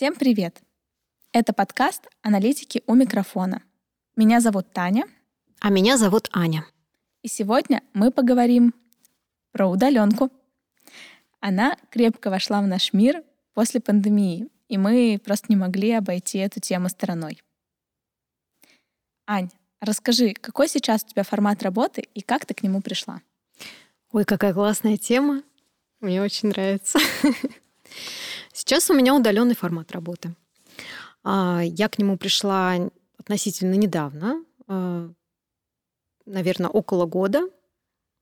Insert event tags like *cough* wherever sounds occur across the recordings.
Всем привет! Это подкаст «Аналитики у микрофона». Меня зовут Таня. А меня зовут Аня. И сегодня мы поговорим про удаленку. Она крепко вошла в наш мир после пандемии, и мы просто не могли обойти эту тему стороной. Ань, расскажи, какой сейчас у тебя формат работы и как ты к нему пришла? Ой, какая классная тема. Мне очень нравится. *laughs* Сейчас у меня удаленный формат работы. А, я к нему пришла относительно недавно, а, наверное, около года.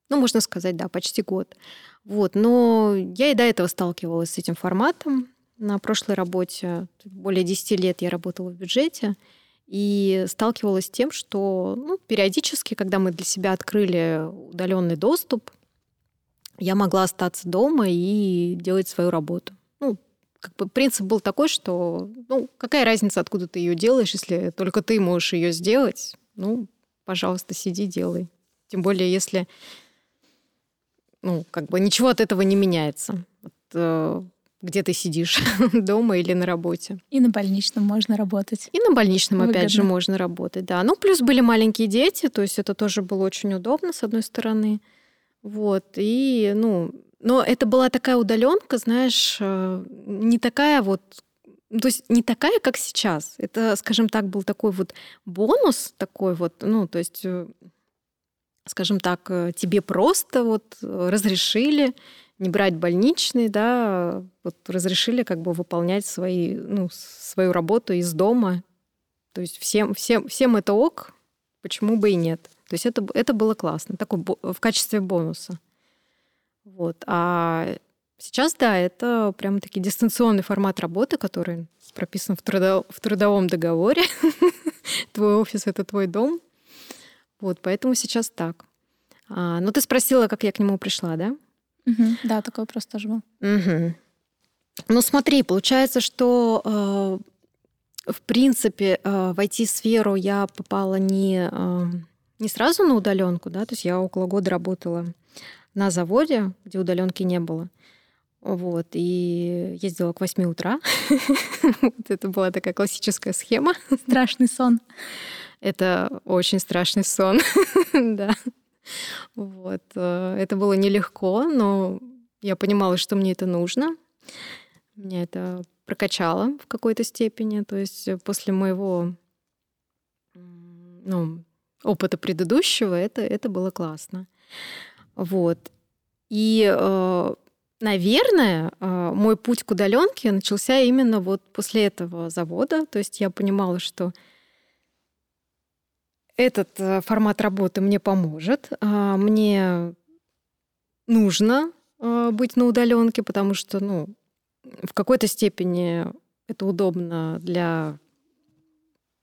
Ну, можно сказать, да, почти год. Вот. Но я и до этого сталкивалась с этим форматом. На прошлой работе более 10 лет я работала в бюджете и сталкивалась с тем, что ну, периодически, когда мы для себя открыли удаленный доступ, я могла остаться дома и делать свою работу. Как бы принцип был такой, что ну, какая разница, откуда ты ее делаешь, если только ты можешь ее сделать, ну, пожалуйста, сиди, делай. Тем более, если ну, как бы ничего от этого не меняется. Вот, э, где ты сидишь, *laughs* дома или на работе. И на больничном можно работать. И на больничном, Выгодно. опять же, можно работать, да. Ну, плюс были маленькие дети, то есть это тоже было очень удобно, с одной стороны. Вот, и, ну, но это была такая удаленка, знаешь, э, не такая вот то есть не такая, как сейчас. Это, скажем так, был такой вот бонус такой вот, ну, то есть, э, скажем так, э, тебе просто вот разрешили не брать больничный, да, вот разрешили как бы выполнять свои, ну, свою работу из дома. То есть всем, всем, всем это ок, почему бы и нет. То есть это, это было классно, такой в качестве бонуса. Вот. А сейчас, да, это прямо таки дистанционный формат работы, который прописан в, трудо, в трудовом договоре. *laughs* твой офис — это твой дом. Вот, поэтому сейчас так. А, ну, ты спросила, как я к нему пришла, да? Угу. Да, такой вопрос тоже был. Угу. Ну, смотри, получается, что э, в принципе э, в IT-сферу я попала не э, не сразу на удаленку, да, то есть я около года работала на заводе, где удаленки не было. Вот, и ездила к 8 утра. *laughs* Это была такая классическая схема. Страшный сон. Это очень страшный сон, *laughs* да. Вот. Э, это было нелегко, но я понимала, что мне это нужно. Меня это прокачало в какой-то степени. То есть после моего ну, опыта предыдущего, это, это было классно. Вот. И, э, наверное, э, мой путь к удаленке начался именно вот после этого завода. То есть я понимала, что этот э, формат работы мне поможет. А, мне нужно быть на удаленке, потому что, ну, в какой-то степени это удобно для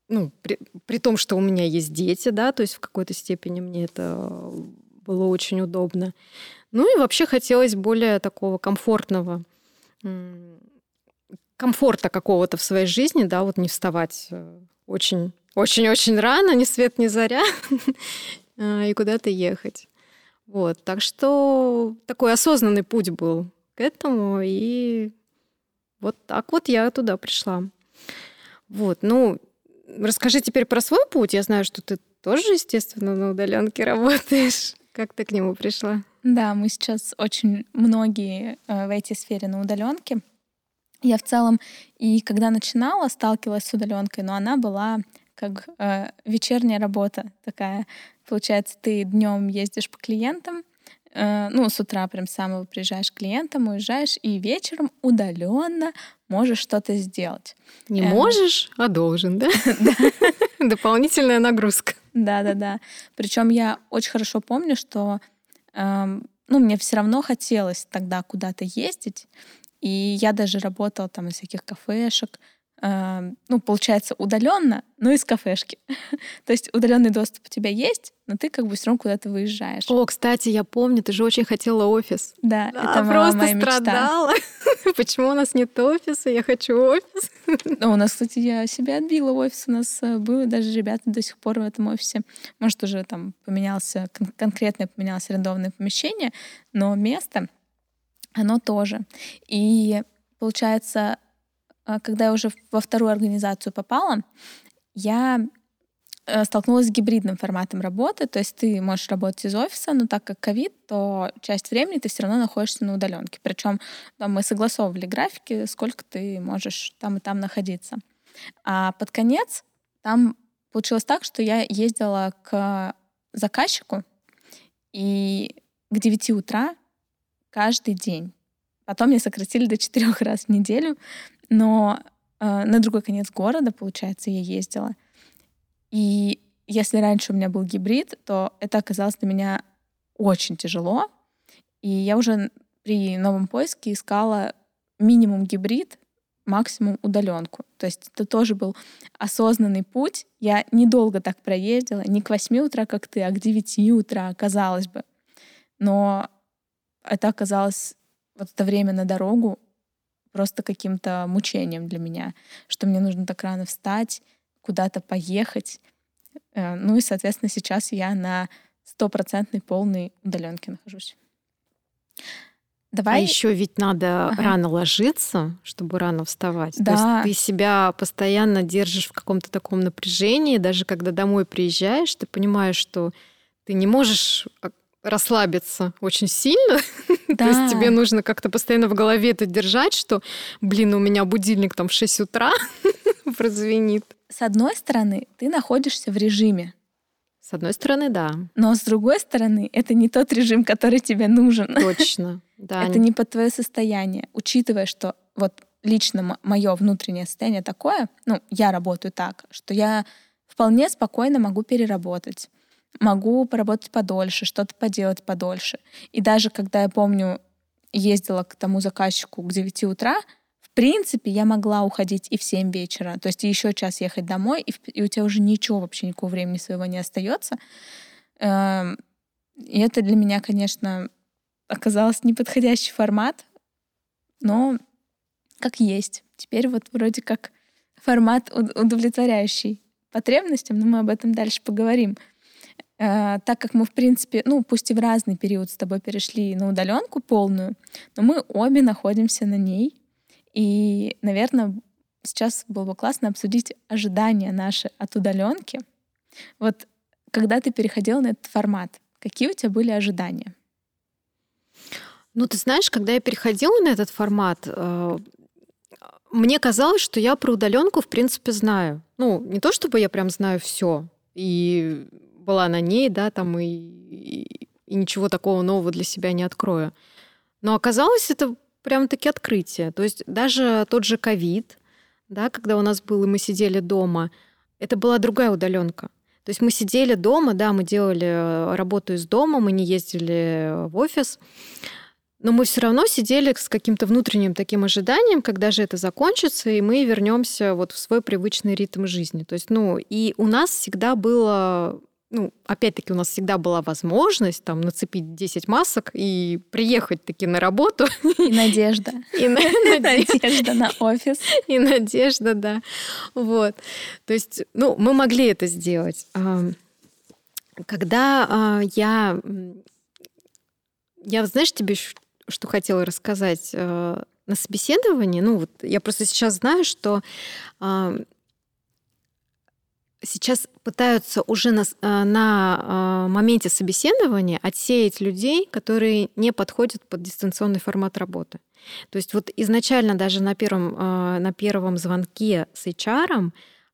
ну, при, при том, что у меня есть дети, да, то есть в какой-то степени мне это было очень удобно. Ну и вообще хотелось более такого комфортного, комфорта какого-то в своей жизни, да, вот не вставать э, очень, очень-очень рано, ни свет, ни заря, *laughs* э, и куда-то ехать. Вот, так что такой осознанный путь был к этому, и вот так вот я туда пришла. Вот, ну, Расскажи теперь про свой путь. Я знаю, что ты тоже, естественно, на удаленке *laughs* работаешь. Как ты к нему пришла? Да, мы сейчас очень многие э, в IT-сфере на удаленке. Я в целом и когда начинала, сталкивалась с удаленкой, но она была как э, вечерняя работа такая. Получается, ты днем ездишь по клиентам, Э, ну, с утра прям самого приезжаешь к клиентам, уезжаешь, и вечером удаленно можешь что-то сделать. Не э, можешь, а должен, да? *laughs* Дополнительная нагрузка. Да, да, да. Причем я очень хорошо помню, что эм, ну, мне все равно хотелось тогда куда-то ездить. И я даже работала там из всяких кафешек, Эм, ну, получается, удаленно, но из кафешки. *laughs* То есть удаленный доступ у тебя есть, но ты как бы все равно куда-то выезжаешь. О, кстати, я помню, ты же очень хотела офис. Да, да это просто моя страдала. Мечта. *laughs* Почему у нас нет офиса? Я хочу офис. Ну, *laughs* у нас, кстати, я себя отбила офис. У нас э, было даже ребята до сих пор в этом офисе. Может, уже там поменялся, кон- конкретно поменялось арендованное помещение, но место, оно тоже. И получается, э, когда я уже во вторую организацию попала, я столкнулась с гибридным форматом работы, то есть ты можешь работать из офиса, но так как ковид, то часть времени ты все равно находишься на удаленке. Причем там, мы согласовывали графики, сколько ты можешь там и там находиться. А под конец там получилось так, что я ездила к заказчику и к 9 утра каждый день. Потом мне сократили до четырех раз в неделю, но э, на другой конец города, получается, я ездила. И если раньше у меня был гибрид, то это оказалось для меня очень тяжело. И я уже при новом поиске искала минимум гибрид, максимум удаленку. То есть это тоже был осознанный путь. Я недолго так проездила, не к 8 утра, как ты, а к 9 утра, казалось бы. Но это оказалось вот это время на дорогу просто каким-то мучением для меня, что мне нужно так рано встать, куда-то поехать. Э, ну и, соответственно, сейчас я на стопроцентной полной удаленке нахожусь. А Давай. А еще ведь надо ага. рано ложиться, чтобы рано вставать. Да. То есть ты себя постоянно держишь в каком-то таком напряжении, даже когда домой приезжаешь, ты понимаешь, что ты не можешь а, расслабиться очень сильно. Да. *laughs* То есть тебе нужно как-то постоянно в голове это держать, что, блин, у меня будильник там в 6 утра *laughs* прозвенит. С одной стороны, ты находишься в режиме. С одной стороны, да. Но с другой стороны, это не тот режим, который тебе нужен. *laughs* Точно. Да. Это не под твое состояние. Учитывая, что вот лично мое внутреннее состояние такое, ну, я работаю так, что я вполне спокойно могу переработать могу поработать подольше, что-то поделать подольше. И даже когда я помню, ездила к тому заказчику к 9 утра, в принципе, я могла уходить и в 7 вечера. То есть еще час ехать домой, и, и у тебя уже ничего, вообще никакого времени своего не остается. Эм, и это для меня, конечно, оказалось неподходящий формат, но как есть. Теперь вот вроде как формат удовлетворяющий потребностям, но мы об этом дальше поговорим. Э, так как мы, в принципе, ну, пусть и в разный период с тобой перешли на удаленку полную, но мы обе находимся на ней. И, наверное, сейчас было бы классно обсудить ожидания наши от удаленки. Вот когда ты переходил на этот формат, какие у тебя были ожидания? Ну, ты знаешь, когда я переходила на этот формат, э, мне казалось, что я про удаленку, в принципе, знаю. Ну, не то чтобы я прям знаю все. И была на ней, да, там и, и, и ничего такого нового для себя не открою. Но оказалось, это прям-таки открытие. То есть даже тот же ковид, да, когда у нас был, и мы сидели дома, это была другая удаленка. То есть мы сидели дома, да, мы делали э, работу из дома, мы не ездили в офис, но мы все равно сидели с каким-то внутренним таким ожиданием, когда же это закончится, и мы вернемся вот в свой привычный ритм жизни. То есть, ну, и у нас всегда было ну, опять-таки, у нас всегда была возможность там нацепить 10 масок и приехать таки на работу. И надежда. *laughs* И *laughs* надежда на офис. *laughs* И надежда, да. Вот. То есть, ну, мы могли это сделать. Когда а, я... Я, знаешь, тебе что хотела рассказать э, на собеседовании? Ну, вот я просто сейчас знаю, что сейчас пытаются уже на, э, на э, моменте собеседования отсеять людей, которые не подходят под дистанционный формат работы. То есть вот изначально даже на первом, э, на первом звонке с HR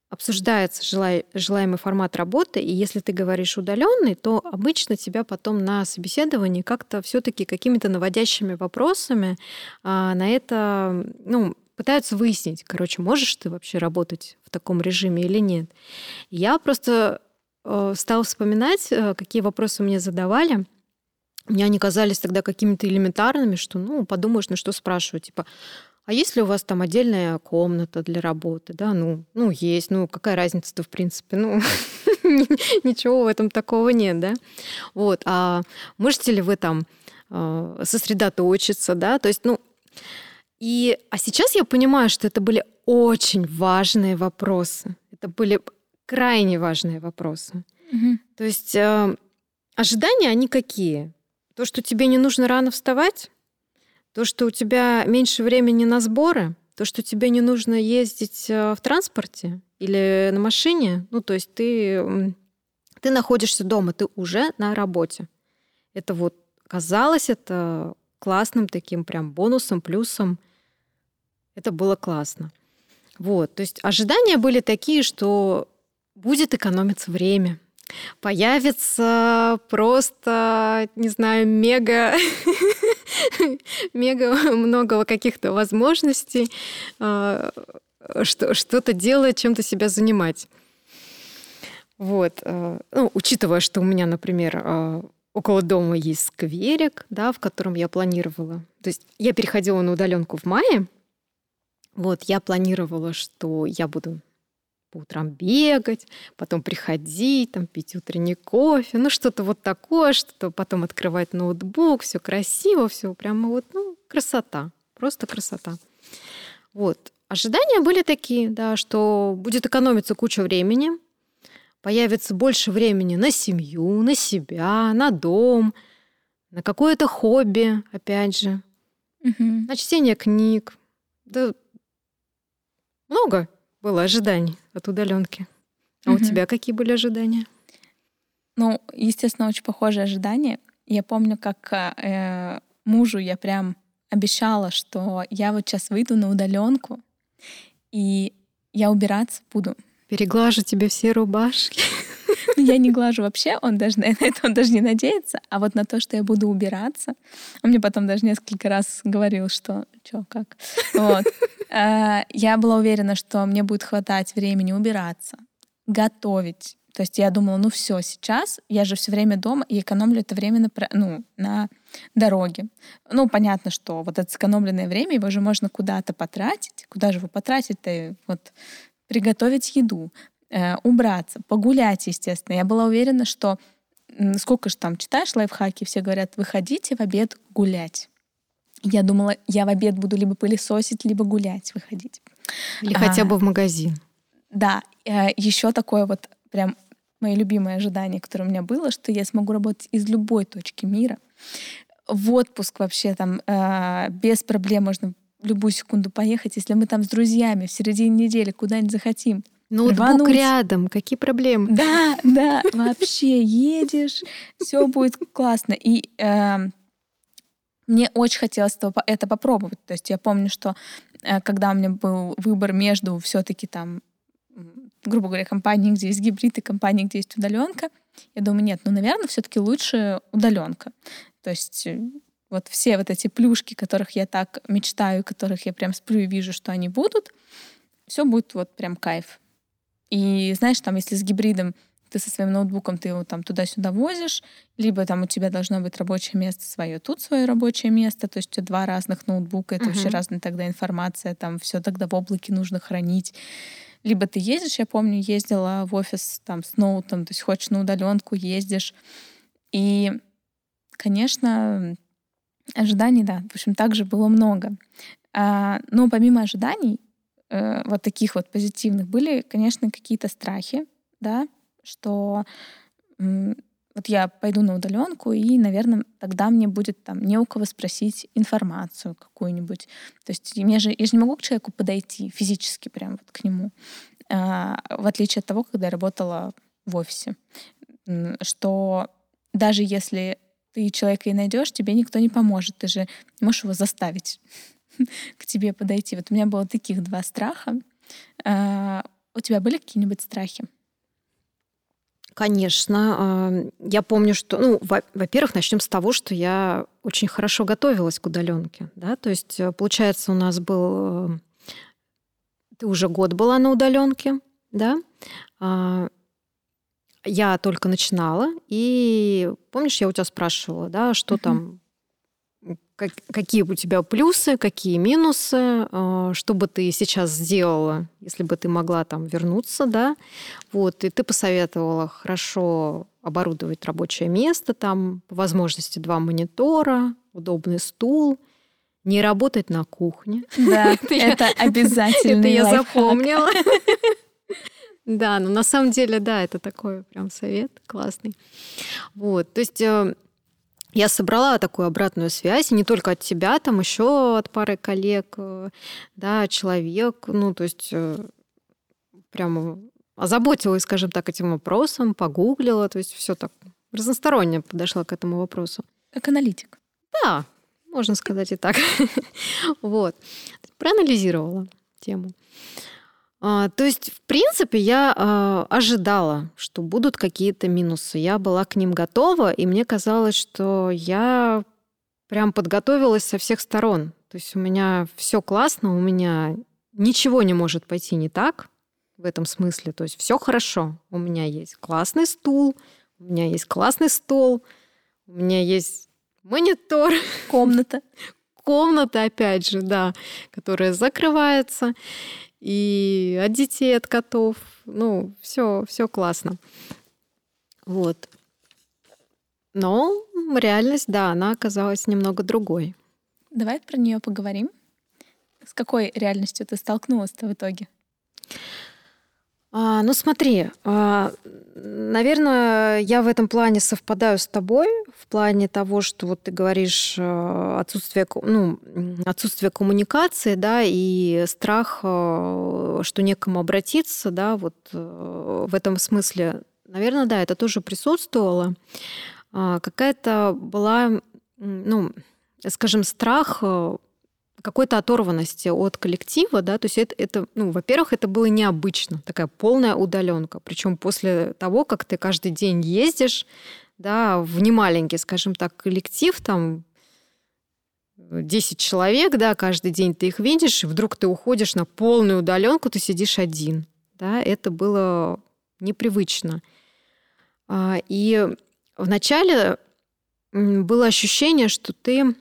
обсуждается желай, желаемый формат работы, и если ты говоришь удаленный, то обычно тебя потом на собеседовании как-то все-таки какими-то наводящими вопросами на это ну, пытаются выяснить, короче, можешь ты вообще работать в таком режиме или нет. Я просто э, стала вспоминать, э, какие вопросы мне задавали. Мне они казались тогда какими-то элементарными, что, ну, подумаешь, ну что спрашивать, типа, а есть ли у вас там отдельная комната для работы? Да, ну, ну есть, ну какая разница-то в принципе, ну *laughs* ничего в этом такого нет, да. Вот, а можете ли вы там э, сосредоточиться, да, то есть, ну, и, а сейчас я понимаю, что это были очень важные вопросы. Это были крайне важные вопросы. Угу. То есть э, ожидания, они какие? То, что тебе не нужно рано вставать, то, что у тебя меньше времени на сборы, то, что тебе не нужно ездить э, в транспорте или на машине, ну, то есть ты, ты находишься дома, ты уже на работе. Это вот казалось это классным таким прям бонусом, плюсом. Это было классно. Вот, то есть ожидания были такие, что будет экономиться время, появится просто, не знаю, мега, *laughs* мега много каких-то возможностей а, что, что-то делать, чем-то себя занимать. Вот. А, ну, учитывая, что у меня, например, а, около дома есть скверик, да, в котором я планировала. То есть я переходила на удаленку в мае. Вот, я планировала, что я буду по утрам бегать, потом приходить, там, пить утренний кофе, ну, что-то вот такое, что-то потом открывать ноутбук, все красиво, все прямо вот, ну, красота, просто красота. Вот. Ожидания были такие, да, что будет экономиться куча времени, появится больше времени на семью, на себя, на дом, на какое-то хобби, опять же, угу. на чтение книг. Да много было ожиданий от удаленки. А угу. у тебя какие были ожидания? Ну, естественно, очень похожие ожидания. Я помню, как э, мужу я прям обещала, что я вот сейчас выйду на удаленку, и я убираться буду. Переглажу тебе все рубашки. *laughs* Я не глажу вообще, он даже *laughs* на это он даже не надеется, а вот на то, что я буду убираться. Он мне потом даже несколько раз говорил, что что, как. *laughs* Вот. А, я была уверена, что мне будет хватать времени убираться, готовить. То есть я думала, ну все, сейчас я же все время дома и экономлю это время на, ну, на дороге. Ну, понятно, что вот это сэкономленное время, его же можно куда-то потратить. Куда же его потратить-то? Вот приготовить еду, убраться, погулять, естественно. Я была уверена, что сколько же там читаешь лайфхаки, все говорят, выходите в обед гулять. Я думала, я в обед буду либо пылесосить, либо гулять, выходить. Или а, хотя бы в магазин. Да, э, еще такое вот прям мое любимое ожидание, которое у меня было, что я смогу работать из любой точки мира. В отпуск вообще там э, без проблем можно в любую секунду поехать, если мы там с друзьями в середине недели куда-нибудь захотим. Ноутбук рвануть. рядом, какие проблемы? Да, да, вообще едешь, все будет классно. И э, мне очень хотелось это попробовать. То есть я помню, что э, когда у меня был выбор между все-таки там, грубо говоря, компанией, где есть гибрид, и компанией, где есть удаленка, я думаю, нет, ну, наверное, все-таки лучше удаленка. То есть э, вот все вот эти плюшки, которых я так мечтаю, которых я прям сплю и вижу, что они будут, все будет вот прям кайф. И знаешь, там, если с гибридом ты со своим ноутбуком, ты его там туда-сюда возишь, либо там у тебя должно быть рабочее место свое, тут свое рабочее место, то есть у тебя два разных ноутбука, это uh-huh. вообще разная тогда информация, там все тогда в облаке нужно хранить. Либо ты ездишь, я помню, ездила в офис там с ноутом, то есть хочешь на удаленку, ездишь. И, конечно, ожиданий, да, в общем, также было много. А, но помимо ожиданий, э, вот таких вот позитивных, были, конечно, какие-то страхи, да, что вот я пойду на удаленку, и, наверное, тогда мне будет там не у кого спросить информацию какую-нибудь. То есть мне же, я же не могу к человеку подойти физически прям вот к нему, а, в отличие от того, когда я работала в офисе, что даже если ты человека и найдешь, тебе никто не поможет, ты же можешь его заставить *laughs* к тебе подойти. Вот у меня было таких два страха. А, у тебя были какие-нибудь страхи? Конечно. А, я помню, что, ну, во-первых, начнем с того, что я очень хорошо готовилась к удаленке. Да? То есть, э, получается, у нас был... Э, ты уже год была на удаленке, да? А, я только начинала, и помнишь, я у тебя спрашивала, да, что uh-huh. там как, какие у тебя плюсы, какие минусы, э, что бы ты сейчас сделала, если бы ты могла там вернуться, да, вот, и ты посоветовала хорошо оборудовать рабочее место, там, по возможности два монитора, удобный стул, не работать на кухне. Да, это *laughs* обязательно. Это я *laughs* запомнила. *laughs* Да, но на самом деле, да, это такой прям совет классный. Вот, то есть э, я собрала такую обратную связь, не только от тебя, там еще от пары коллег, э, да, человек, ну, то есть э, прямо озаботилась, скажем так, этим вопросом, погуглила, то есть все так разносторонне подошла к этому вопросу. Как аналитик. Да, можно сказать и так. *laughs* вот. Проанализировала тему. А, то есть, в принципе, я а, ожидала, что будут какие-то минусы. Я была к ним готова, и мне казалось, что я прям подготовилась со всех сторон. То есть у меня все классно, у меня ничего не может пойти не так в этом смысле. То есть все хорошо. У меня есть классный стул, у меня есть классный стол, у меня есть монитор. Комната. *laughs* Комната, опять же, да, которая закрывается и от детей, от котов. Ну, все, все классно. Вот. Но реальность, да, она оказалась немного другой. Давай про нее поговорим. С какой реальностью ты столкнулась-то в итоге? А, ну смотри, а, наверное, я в этом плане совпадаю с тобой в плане того, что вот ты говоришь а, отсутствие, ну, отсутствие коммуникации, да, и страх, а, что некому обратиться, да, вот а, в этом смысле, наверное, да, это тоже присутствовало. А, какая-то была, ну, скажем, страх какой-то оторванности от коллектива, да, то есть это, это ну, во-первых, это было необычно, такая полная удаленка, причем после того, как ты каждый день ездишь, да, в немаленький, скажем так, коллектив, там 10 человек, да, каждый день ты их видишь, и вдруг ты уходишь на полную удаленку, ты сидишь один, да, это было непривычно. А, и вначале было ощущение, что ты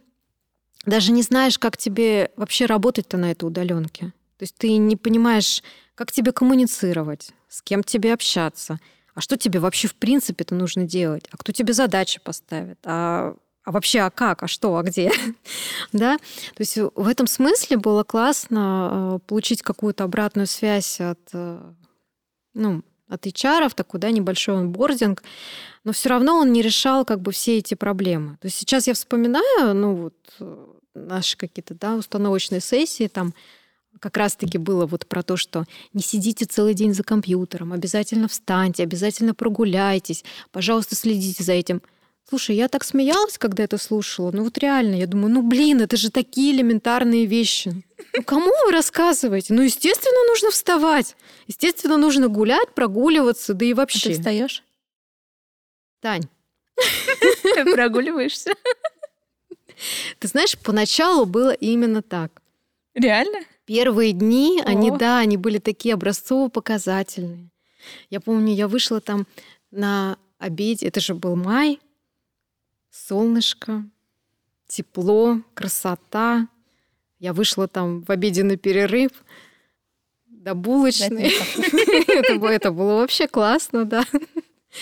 даже не знаешь, как тебе вообще работать-то на этой удаленке. То есть ты не понимаешь, как тебе коммуницировать, с кем тебе общаться, а что тебе вообще в принципе-то нужно делать, а кто тебе задачи поставит, а, а вообще, а как, а что, а где, *laughs* да? То есть в этом смысле было классно э, получить какую-то обратную связь от, э, ну, от HR, такой, да, небольшой онбординг, но все равно он не решал как бы все эти проблемы. То есть сейчас я вспоминаю, ну вот э, наши какие-то, да, установочные сессии, там как раз-таки было вот про то, что не сидите целый день за компьютером, обязательно встаньте, обязательно прогуляйтесь, пожалуйста, следите за этим. Слушай, я так смеялась, когда это слушала. Ну вот реально, я думаю, ну блин, это же такие элементарные вещи. Ну кому вы рассказываете? Ну, естественно, нужно вставать. Естественно, нужно гулять, прогуливаться, да и вообще. А ты встаешь? Тань. *laughs* Прогуливаешься? Ты знаешь, поначалу было именно так. Реально? Первые дни, О. они, да, они были такие образцово-показательные. Я помню, я вышла там на обеде, это же был май, солнышко, тепло, красота. Я вышла там в обеденный перерыв до булочной. *laughs* Это было, это было вообще классно, да.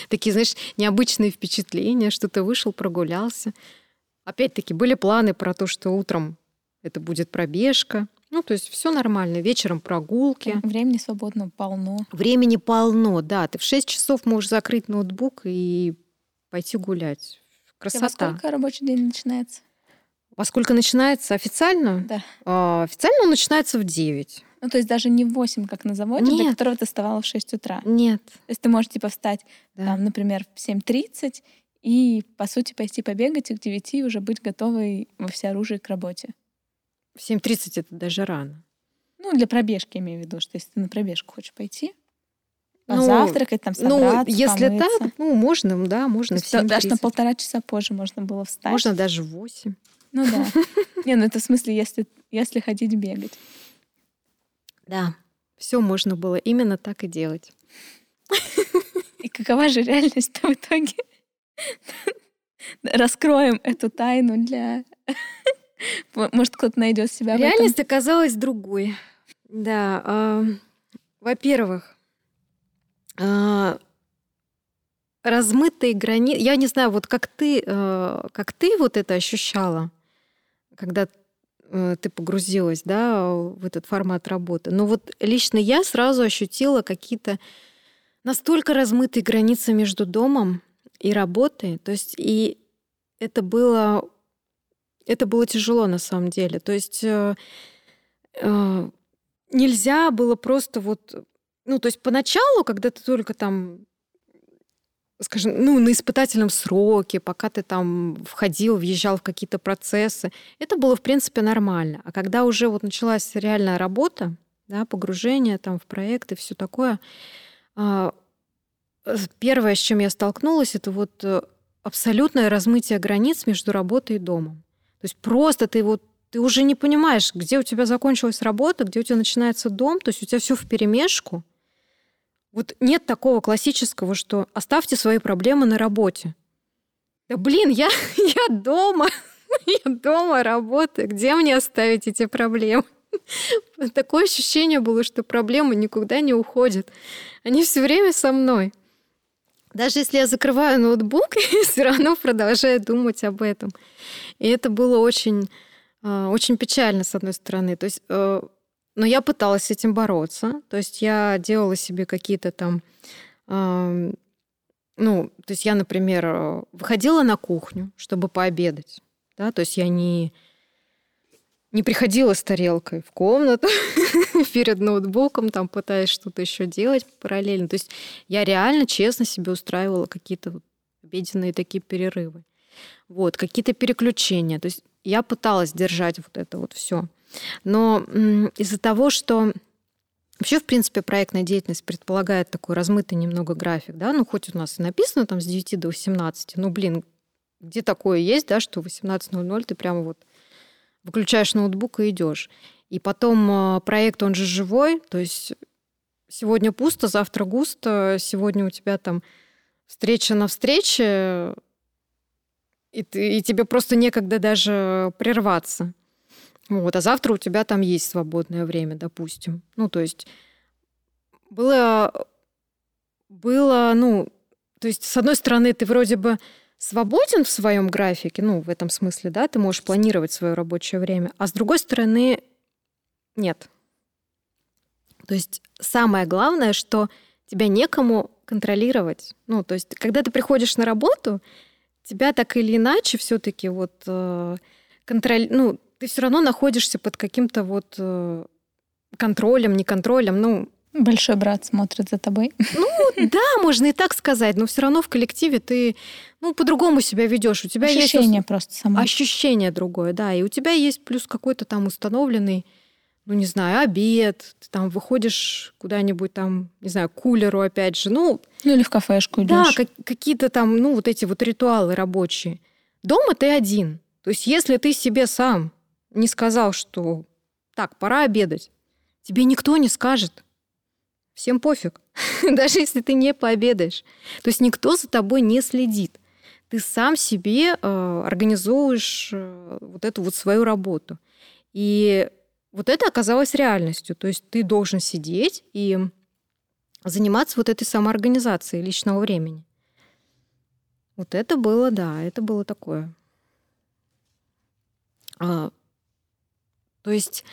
Такие, знаешь, необычные впечатления, что ты вышел, прогулялся. Опять-таки были планы про то, что утром это будет пробежка. Ну, то есть все нормально. Вечером прогулки. Времени свободно полно. Времени полно, да. Ты в 6 часов можешь закрыть ноутбук и пойти гулять. Красота. И во сколько рабочий день начинается? Во сколько начинается официально? Да. А, официально он начинается в 9. Ну, то есть даже не в 8, как на заводе, Нет. до которого ты вставала в 6 утра. Нет. То есть ты можешь, типа, встать, да. там, например, в 7.30 и, по сути, пойти побегать и к 9 уже быть готовой во всеоружии к работе. В 7.30 это даже рано. Ну, для пробежки имею в виду, что если ты на пробежку хочешь пойти, позавтракать, ну, там ну, собраться, Ну, если помыться. так, ну, можно, да, можно в Даже на полтора часа позже можно было встать. Можно даже в 8. Ну да. *laughs* Не, ну это в смысле, если, если ходить бегать. Да, все можно было именно так и делать. И какова же реальность в итоге? Раскроем эту тайну для... *laughs* Может, кто-то найдет себя Реальность оказалась другой. Да. Э, во-первых, э, размытые границы. Я не знаю, вот как ты, э, как ты вот это ощущала, когда Э, ты погрузилась, да, в этот формат работы. Но вот лично я сразу ощутила какие-то настолько размытые границы между домом и работой. То есть и это было, это было тяжело на самом деле. То есть э, э, нельзя было просто вот, ну, то есть поначалу, когда ты только там скажем, ну, на испытательном сроке, пока ты там входил, въезжал в какие-то процессы, это было, в принципе, нормально. А когда уже вот началась реальная работа, да, погружение там в проекты, все такое, а, первое, с чем я столкнулась, это вот э, абсолютное размытие границ между работой и домом. То есть просто ты вот ты уже не понимаешь, где у тебя закончилась работа, где у тебя начинается дом, то есть у тебя все в перемешку. Вот нет такого классического, что оставьте свои проблемы на работе. Да блин, я, *laughs* я дома, *laughs* я дома работаю, где мне оставить эти проблемы? *laughs* Такое ощущение было, что проблемы никуда не уходят. Они все время со мной. Даже если я закрываю ноутбук, *laughs* я все равно продолжаю думать об этом. И это было очень, а, очень печально, с одной стороны. То есть э, но я пыталась с этим бороться. То есть я делала себе какие-то там... Э, ну, то есть я, например, выходила на кухню, чтобы пообедать. Да? То есть я не, не приходила с тарелкой в комнату *laughs* перед ноутбуком, там пытаясь что-то еще делать параллельно. То есть я реально честно себе устраивала какие-то вот обеденные такие перерывы. Вот, какие-то переключения. То есть я пыталась держать вот это вот все. Но из-за того, что Вообще, в принципе, проектная деятельность предполагает такой размытый немного график, да, ну, хоть у нас и написано там с 9 до 18, ну, блин, где такое есть, да, что в 18.00 ты прямо вот выключаешь ноутбук и идешь. И потом а, проект, он же живой, то есть сегодня пусто, завтра густо, сегодня у тебя там встреча на встрече, и, ты, и тебе просто некогда даже прерваться. Вот, а завтра у тебя там есть свободное время, допустим. Ну, то есть было, было, ну, то есть, с одной стороны, ты вроде бы свободен в своем графике, ну, в этом смысле, да, ты можешь планировать свое рабочее время, а с другой стороны, нет. То есть самое главное, что тебя некому контролировать. Ну, то есть, когда ты приходишь на работу, тебя так или иначе все-таки вот э, контроль, ну, ты все равно находишься под каким-то вот э, контролем, не контролем, ну... Большой брат смотрит за тобой. Ну, *laughs* да, можно и так сказать, но все равно в коллективе ты, ну, по-другому себя ведешь. У тебя ощущение есть... просто само. Ощущение другое, да. И у тебя есть плюс какой-то там установленный, ну, не знаю, обед, ты там выходишь куда-нибудь там, не знаю, к кулеру опять же, ну... Ну, или в кафешку идешь. Да, как, какие-то там, ну, вот эти вот ритуалы рабочие. Дома ты один. То есть если ты себе сам не сказал, что так, пора обедать, тебе никто не скажет. Всем пофиг, *laughs* даже если ты не пообедаешь. То есть никто за тобой не следит. Ты сам себе э, организуешь э, вот эту вот свою работу. И вот это оказалось реальностью. То есть ты должен сидеть и заниматься вот этой самоорганизацией личного времени. Вот это было, да, это было такое. А, то есть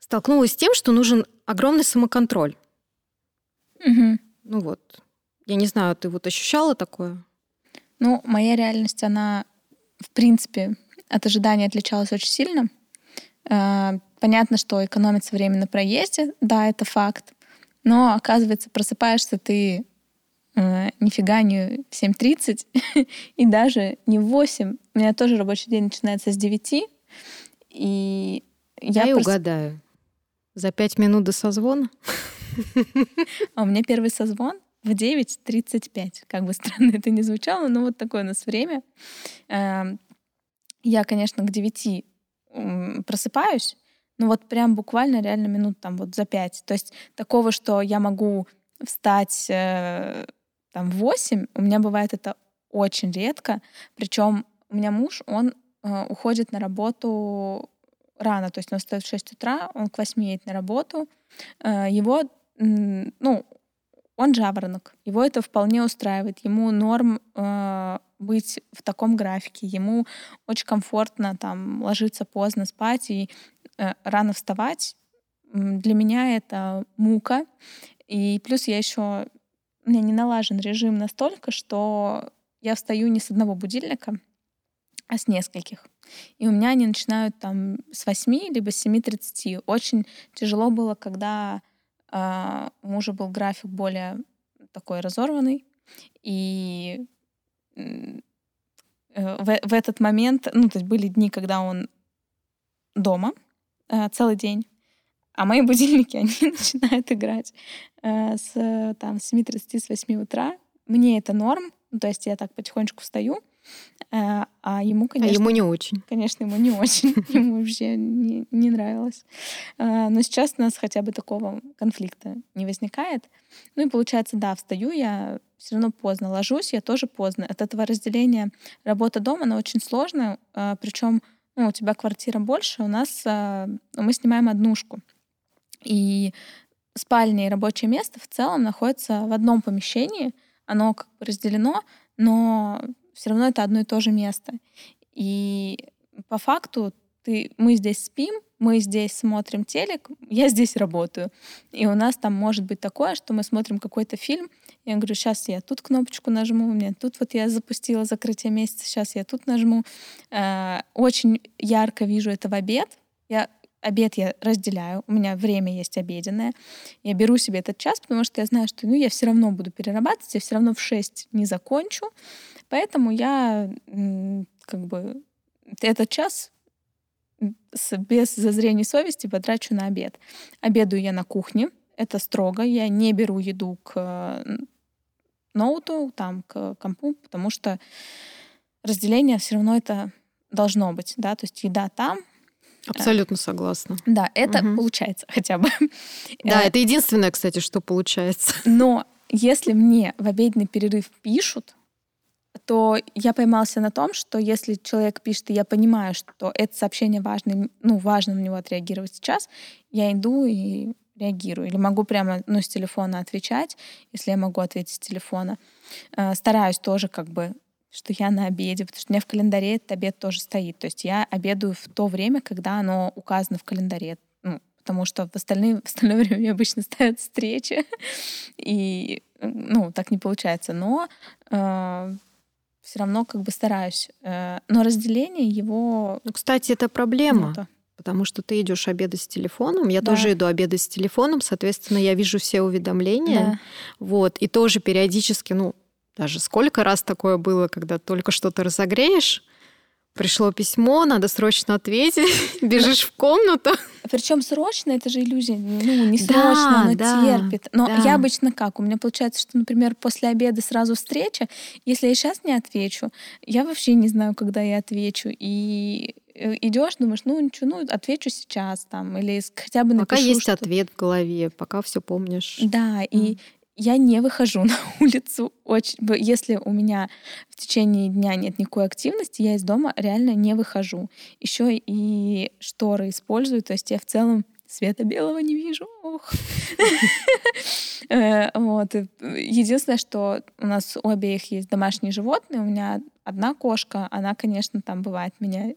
столкнулась с тем, что нужен огромный самоконтроль. Угу. Ну вот. Я не знаю, ты вот ощущала такое? Ну, моя реальность, она, в принципе, от ожидания отличалась очень сильно. Э, понятно, что экономится время на проезде, да, это факт. Но, оказывается, просыпаешься ты э, нифига не в 7.30 *laughs* и даже не в 8. У меня тоже рабочий день начинается с 9. И я, я и прос... угадаю. За пять минут до созвона? *laughs* А у меня первый созвон в 9.35. Как бы странно это не звучало, но вот такое у нас время. Эм, я, конечно, к 9 просыпаюсь, но вот прям буквально реально минут там вот за пять. То есть такого, что я могу встать э, там в 8, у меня бывает это очень редко. Причем у меня муж, он э, уходит на работу рано, то есть он встает в 6 утра, он к 8 едет на работу. Э, его, ну, он жаворонок, его это вполне устраивает, ему норм э, быть в таком графике, ему очень комфортно там ложиться поздно спать и э, рано вставать. Для меня это мука. И плюс я еще меня не налажен режим настолько, что я встаю не с одного будильника, а с нескольких. И у меня они начинают там с 8 либо с 7.30. Очень тяжело было, когда у мужа был график более такой разорванный. И э, в, в этот момент, ну, то есть были дни, когда он дома э, целый день, а мои *laughs* будильники, они *laughs* начинают играть э, с, там, с 7.30, с 8 утра. Мне это норм, ну, то есть я так потихонечку встаю, а ему, конечно... А ему не очень. Конечно, ему не очень. *laughs* Ему вообще не, не нравилось. Э, но сейчас у нас хотя бы такого конфликта не возникает. Ну и получается, да, встаю я все равно поздно, ложусь я тоже поздно. От этого разделения работа дома, она очень сложная, э, причем ну, у тебя квартира больше, у нас мы снимаем однушку. И спальня и рабочее место в целом находятся в одном помещении. Оно как бы разделено, но все равно это одно и то же место. И по факту ты, мы здесь спим, мы здесь смотрим телек, я здесь работаю. И у нас там может быть такое, что мы смотрим какой-то фильм, я говорю, сейчас я тут кнопочку нажму, мне тут вот я запустила закрытие месяца, сейчас я тут нажму. Э, очень ярко вижу это в обед. Я обед я разделяю, у меня время есть обеденное. Я беру себе этот час, потому что я знаю, что ну, я все равно буду перерабатывать, я все равно в 6 не закончу. Поэтому я как бы этот час без зазрения совести потрачу на обед. Обедаю я на кухне, это строго, я не беру еду к ноуту, там, к компу, потому что разделение все равно это должно быть, да, то есть еда там, Абсолютно согласна. Да, это угу. получается *laughs* хотя бы. Да, э, это единственное, кстати, что получается. Но если мне в обеденный перерыв пишут, то я поймался на том, что если человек пишет, и я понимаю, что это сообщение важно, ну, важно на него отреагировать сейчас, я иду и реагирую. Или могу прямо ну, с телефона отвечать, если я могу ответить с телефона. Э, стараюсь тоже как бы что я на обеде, потому что у меня в календаре этот обед тоже стоит. То есть я обедаю в то время, когда оно указано в календаре. Ну, потому что в, остальные, в остальное *laughs* время обычно ставят встречи. И, ну, так не получается. Но э, все равно как бы стараюсь. Э, но разделение его... Ну, кстати, это проблема. Нету. Потому что ты идешь обедать с телефоном, я да. тоже иду обедать с телефоном, соответственно, я вижу все уведомления, да. вот, и тоже периодически, ну, даже сколько раз такое было, когда только что-то разогреешь, пришло письмо, надо срочно ответить, *laughs* бежишь в комнату. Причем срочно это же иллюзия. Ну, не срочно, да, но да, терпит. Но да. я обычно как? У меня получается, что, например, после обеда сразу встреча. Если я сейчас не отвечу, я вообще не знаю, когда я отвечу. И э, идешь, думаешь, ну ничего, ну отвечу сейчас там, или хотя бы напишу. Пока есть что ответ в голове, пока все помнишь. Да, mm. и я не выхожу *laughs* на улицу. Очень, если у меня в течение дня нет никакой активности, я из дома реально не выхожу. Еще и шторы использую, то есть я в целом света белого не вижу. Ох. *laughs* Э, вот. Единственное, что у нас у обеих есть домашние животные. У меня одна кошка, она, конечно, там бывает меня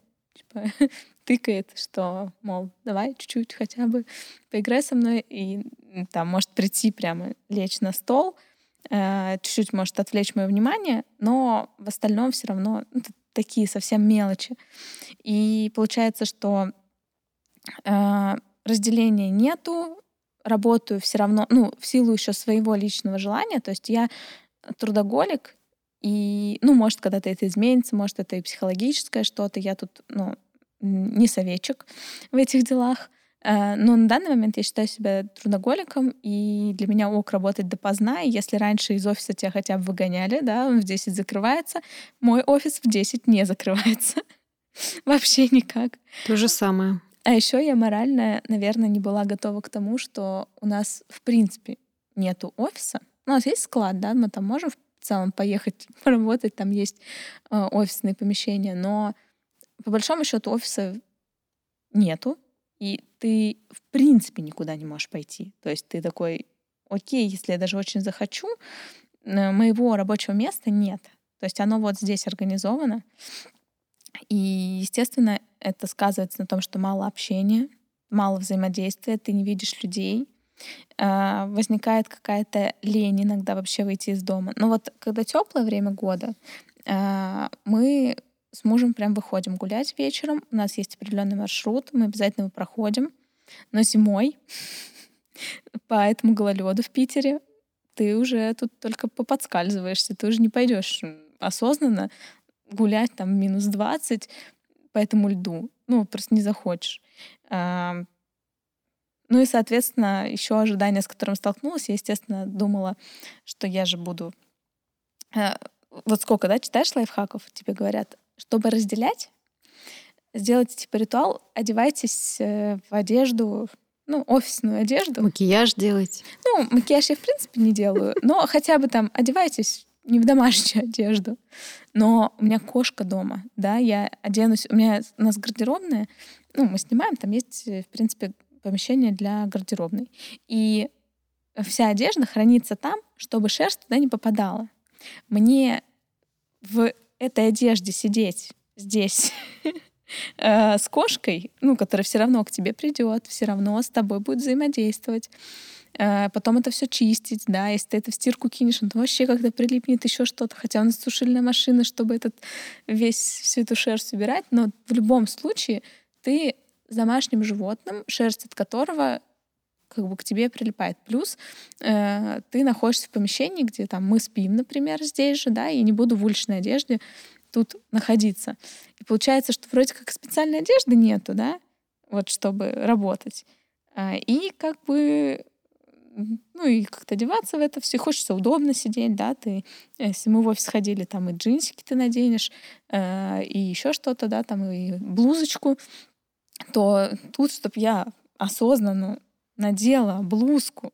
*laughs* тыкает, что, мол, давай чуть-чуть хотя бы поиграй со мной, и там может прийти прямо лечь на стол, э, чуть-чуть может отвлечь мое внимание, но в остальном все равно ну, такие совсем мелочи. И получается, что э, разделения нету, работаю все равно, ну, в силу еще своего личного желания, то есть я трудоголик, и, ну, может, когда-то это изменится, может, это и психологическое что-то. Я тут, ну, не советчик в этих делах. Э, но на данный момент я считаю себя трудоголиком, и для меня ок работать допоздна. И если раньше из офиса тебя хотя бы выгоняли, да, он в 10 закрывается, мой офис в 10 не закрывается. *laughs* Вообще никак. То же самое. А еще я морально, наверное, не была готова к тому, что у нас, в принципе, нету офиса. У нас есть склад, да, мы там можем в целом поехать *laughs* поработать, там есть э, офисные помещения, но по большому счету офиса нету, и ты в принципе никуда не можешь пойти. То есть ты такой, окей, если я даже очень захочу, э, моего рабочего места нет. То есть оно вот здесь организовано. И, естественно, это сказывается на том, что мало общения, мало взаимодействия, ты не видишь людей, а, возникает какая-то лень иногда вообще выйти из дома. Но вот когда теплое время года, а, мы с мужем прям выходим гулять вечером. У нас есть определенный маршрут, мы обязательно его проходим. Но зимой *laughs* по этому гололеду в Питере ты уже тут только поподскальзываешься, ты уже не пойдешь осознанно гулять там минус 20 по этому льду. Ну, просто не захочешь. Ну и, соответственно, еще ожидание, с которым столкнулась, я, естественно, думала, что я же буду... Э, вот сколько, да, читаешь лайфхаков, тебе говорят, чтобы разделять, сделайте типа ритуал, одевайтесь э, в одежду, ну, офисную одежду. Макияж делать. Ну, макияж я, в принципе, не делаю, но хотя бы там одевайтесь не в домашнюю *laughs* одежду. Но у меня кошка дома, да, я оденусь, у меня у нас гардеробная, ну, мы снимаем, там есть, в принципе, помещение для гардеробной. И вся одежда хранится там, чтобы шерсть туда не попадала. Мне в этой одежде сидеть здесь *laughs* э, с кошкой, ну, которая все равно к тебе придет, все равно с тобой будет взаимодействовать. Э, потом это все чистить, да, если ты это в стирку кинешь, то вообще когда прилипнет еще что-то, хотя у нас сушильная машина, чтобы этот весь всю эту шерсть убирать, но в любом случае ты домашним животным, шерсть от которого как бы к тебе прилипает. Плюс э, ты находишься в помещении, где там мы спим, например, здесь же, да, и не буду в уличной одежде тут находиться. И получается, что вроде как специальной одежды нету, да, вот чтобы работать. А, и как бы ну и как-то одеваться в это все. Хочется удобно сидеть, да, ты, если мы в офис ходили, там и джинсики ты наденешь, э, и еще что-то, да, там и блузочку, то тут, чтобы я осознанно надела блузку.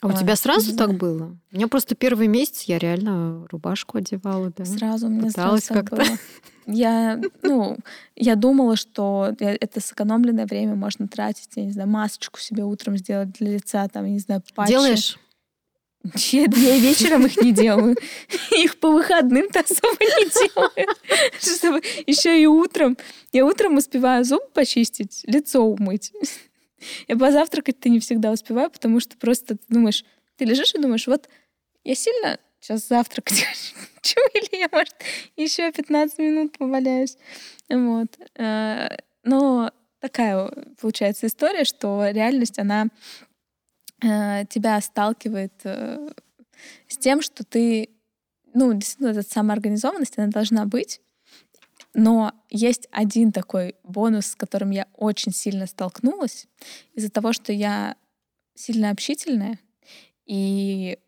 А у тебя сразу так было? У меня просто первый месяц я реально рубашку одевала, да. Сразу у меня Пыталась сразу как-то. Было. Я, ну, я думала, что это сэкономленное время можно тратить, я не знаю, масочку себе утром сделать для лица, там, я не знаю, патчи. Делаешь? Нет, я вечером их не делаю. Их по выходным-то *laughs* особо не делаю. Чтобы еще и утром. Я утром успеваю зуб почистить, лицо умыть. Я позавтракать-то не всегда успеваю, потому что просто ты думаешь, ты лежишь и думаешь, вот я сильно сейчас завтракать *laughs* хочу, или я, может, еще 15 минут поваляюсь. Вот. Э, но такая получается история, что реальность, она э, тебя сталкивает э, с тем, что ты, ну, действительно, эта самоорганизованность, она должна быть, но есть один такой бонус, с которым я очень сильно столкнулась. Из-за того, что я сильно общительная, и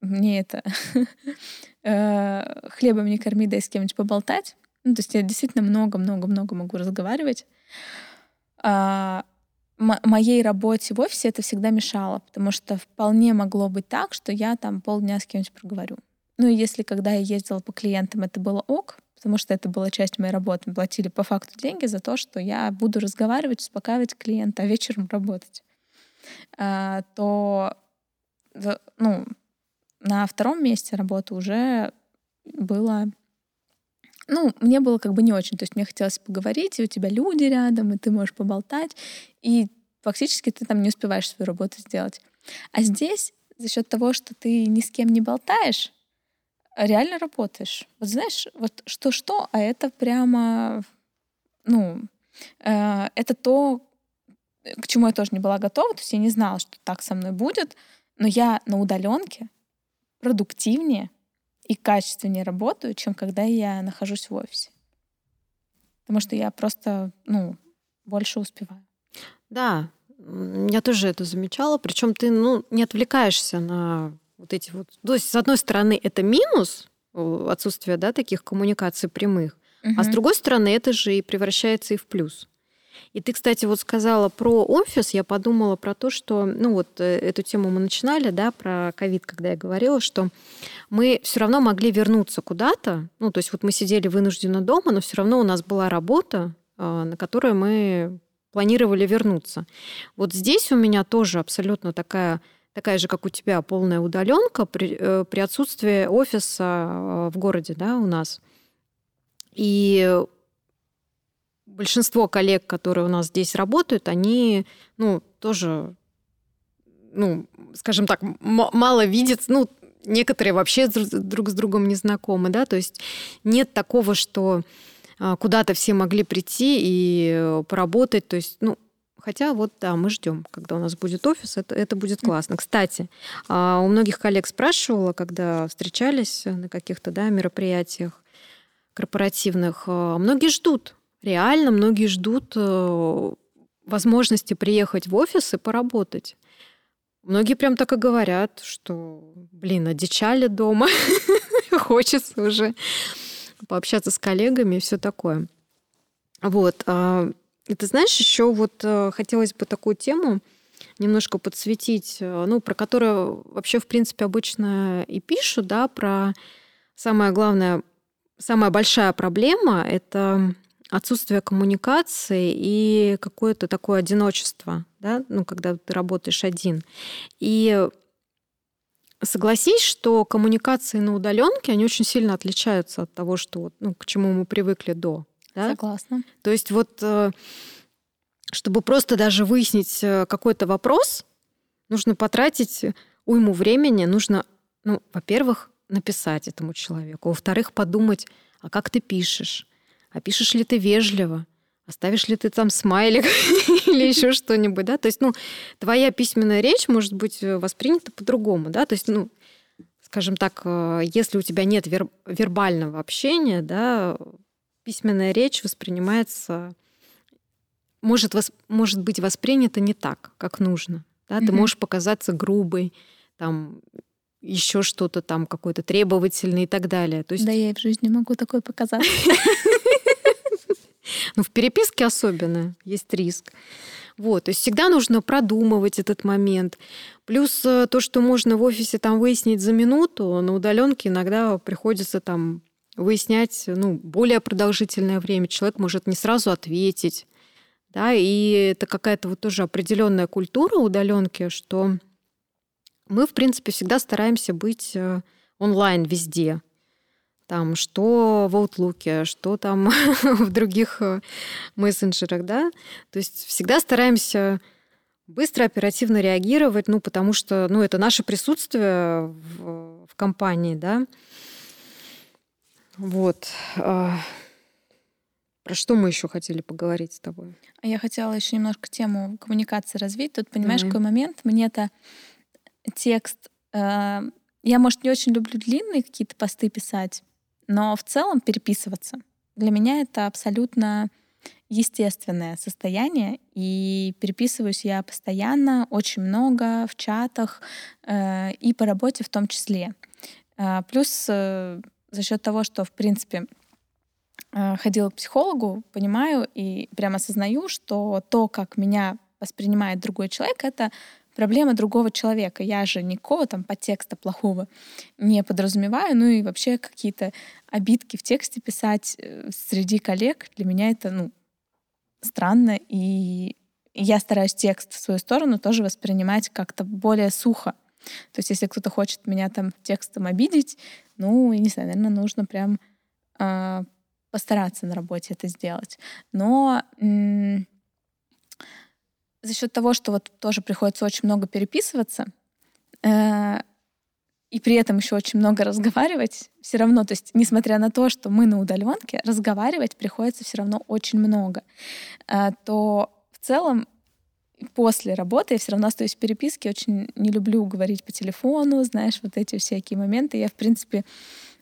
мне это *laughs* э, хлебом не корми, дай с кем-нибудь поболтать. Ну, то есть я действительно много-много-много могу разговаривать. А, моей работе в офисе это всегда мешало, потому что вполне могло быть так, что я там полдня с кем-нибудь проговорю. Ну и если когда я ездила по клиентам, это было ок, потому что это была часть моей работы. Мы платили по факту деньги за то, что я буду разговаривать, успокаивать клиента, а вечером работать. А, то ну, на втором месте работы уже было ну, мне было как бы не очень. То есть мне хотелось поговорить, и у тебя люди рядом, и ты можешь поболтать, и фактически ты там не успеваешь свою работу сделать. А здесь за счет того, что ты ни с кем не болтаешь, реально работаешь. Вот знаешь, вот что-что, а это прямо, ну, э, это то, к чему я тоже не была готова. То есть я не знала, что так со мной будет, но я на удаленке продуктивнее и качественнее работаю, чем когда я нахожусь в офисе. Потому что я просто, ну, больше успеваю. Да, я тоже это замечала. Причем ты, ну, не отвлекаешься на вот эти вот... То есть, с одной стороны, это минус, отсутствие, да, таких коммуникаций прямых, угу. а с другой стороны, это же и превращается и в плюс. И ты, кстати, вот сказала про офис, я подумала про то, что, ну вот э, эту тему мы начинали, да, про ковид, когда я говорила, что мы все равно могли вернуться куда-то, ну то есть вот мы сидели вынужденно дома, но все равно у нас была работа, а, на которую мы планировали вернуться. Вот здесь у меня тоже абсолютно такая такая же, как у тебя, полная удаленка при, э, при отсутствии офиса э, в городе, да, у нас. И большинство коллег, которые у нас здесь работают, они, ну, тоже, ну, скажем так, мало видят, ну, некоторые вообще друг с другом не знакомы, да, то есть нет такого, что а, куда-то все могли прийти и поработать, то есть, ну, Хотя вот, да, мы ждем, когда у нас будет офис, это, это будет классно. Кстати, а, у многих коллег спрашивала, когда встречались на каких-то да, мероприятиях корпоративных, а, многие ждут, реально многие ждут э, возможности приехать в офис и поработать. Многие прям так и говорят, что, блин, одичали дома, *laughs* хочется уже пообщаться с коллегами и все такое. Вот. Ты знаешь, еще вот э, хотелось бы такую тему немножко подсветить, э, ну, про которую вообще, в принципе, обычно и пишут, да, про самое главное, самая большая проблема — это отсутствие коммуникации и какое-то такое одиночество, да, ну, когда ты работаешь один. И согласись, что коммуникации на удаленке, они очень сильно отличаются от того, что, ну, к чему мы привыкли до. Да? Согласна. То есть вот, э, чтобы просто даже выяснить э, какой-то вопрос, нужно потратить уйму времени, нужно, ну, во-первых, написать этому человеку, во-вторых, подумать, а как ты пишешь, а пишешь ли ты вежливо, оставишь ли ты там смайлик *laughs* или еще что-нибудь, да, то есть, ну, твоя письменная речь может быть э, воспринята по-другому, да, то есть, ну, скажем так, если у тебя нет вер- вербального общения, да, письменная речь воспринимается, может, вос, может быть воспринята не так, как нужно. Да? Mm-hmm. Ты можешь показаться грубой, там еще что-то там какой-то требовательный и так далее. То есть... Да я и в жизни могу такой показаться. *laughs* Ну, в переписке особенно есть риск. Вот, то есть всегда нужно продумывать этот момент. Плюс э, то, что можно в офисе там выяснить за минуту, на удаленке иногда приходится там выяснять ну, более продолжительное время. Человек может не сразу ответить. Да, и это какая-то вот тоже определенная культура удаленки, что мы, в принципе, всегда стараемся быть э, онлайн везде. Там, что в Outlook, что там *laughs* в других э, мессенджерах, да. То есть всегда стараемся быстро, оперативно реагировать, ну, потому что, ну, это наше присутствие в, в компании, да. Вот. А, про что мы еще хотели поговорить с тобой? А я хотела еще немножко тему коммуникации развить. Тут, понимаешь, mm-hmm. какой момент? Мне-то текст... Э, я, может, не очень люблю длинные какие-то посты писать, но в целом переписываться. Для меня это абсолютно естественное состояние, и переписываюсь я постоянно, очень много в чатах э, и по работе в том числе. Э, плюс э, за счет того, что, в принципе, э, ходила к психологу, понимаю и прямо осознаю, что то, как меня воспринимает другой человек, это проблема другого человека. Я же никакого там подтекста плохого не подразумеваю. Ну и вообще какие-то обидки в тексте писать э, среди коллег для меня это, ну, странно. И я стараюсь текст в свою сторону тоже воспринимать как-то более сухо. То есть если кто-то хочет меня там текстом обидеть, ну, не знаю, наверное, нужно прям э, постараться на работе это сделать. Но м- за счет того, что вот тоже приходится очень много переписываться, э, и при этом еще очень много *laughs* разговаривать, все равно, то есть, несмотря на то, что мы на удаленке, разговаривать приходится все равно очень много, э, то в целом после работы я все равно остаюсь в переписке, очень не люблю говорить по телефону, знаешь, вот эти всякие моменты. Я, в принципе,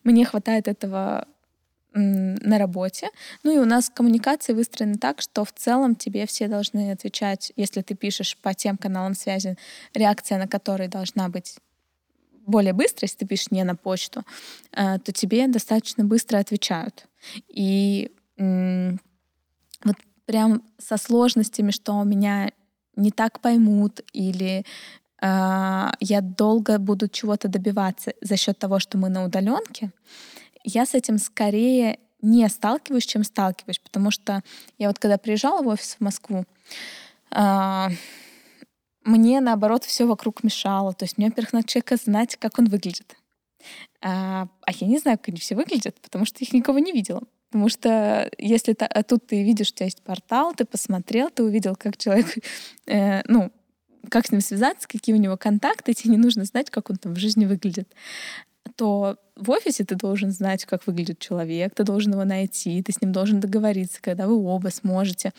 мне хватает этого на работе. Ну и у нас коммуникации выстроены так, что в целом тебе все должны отвечать, если ты пишешь по тем каналам связи, реакция на которые должна быть более быстро, если ты пишешь не на почту, э, то тебе достаточно быстро отвечают. И вот прям со сложностями, что меня не так поймут или э, я долго буду чего-то добиваться за счет того, что мы на удаленке, я с этим скорее не сталкиваюсь, чем сталкиваюсь, потому что я вот когда приезжала в офис в Москву, э, мне наоборот все вокруг мешало. То есть мне, во-первых, надо человека знать, как он выглядит. А, а я не знаю, как они все выглядят, потому что их никого не видела. Потому что если та, а тут ты видишь, у тебя есть портал, ты посмотрел, ты увидел, как человек, *laughs* э, ну, как с ним связаться, какие у него контакты, тебе не нужно знать, как он там в жизни выглядит то в офисе ты должен знать, как выглядит человек, ты должен его найти, ты с ним должен договориться, когда вы оба сможете.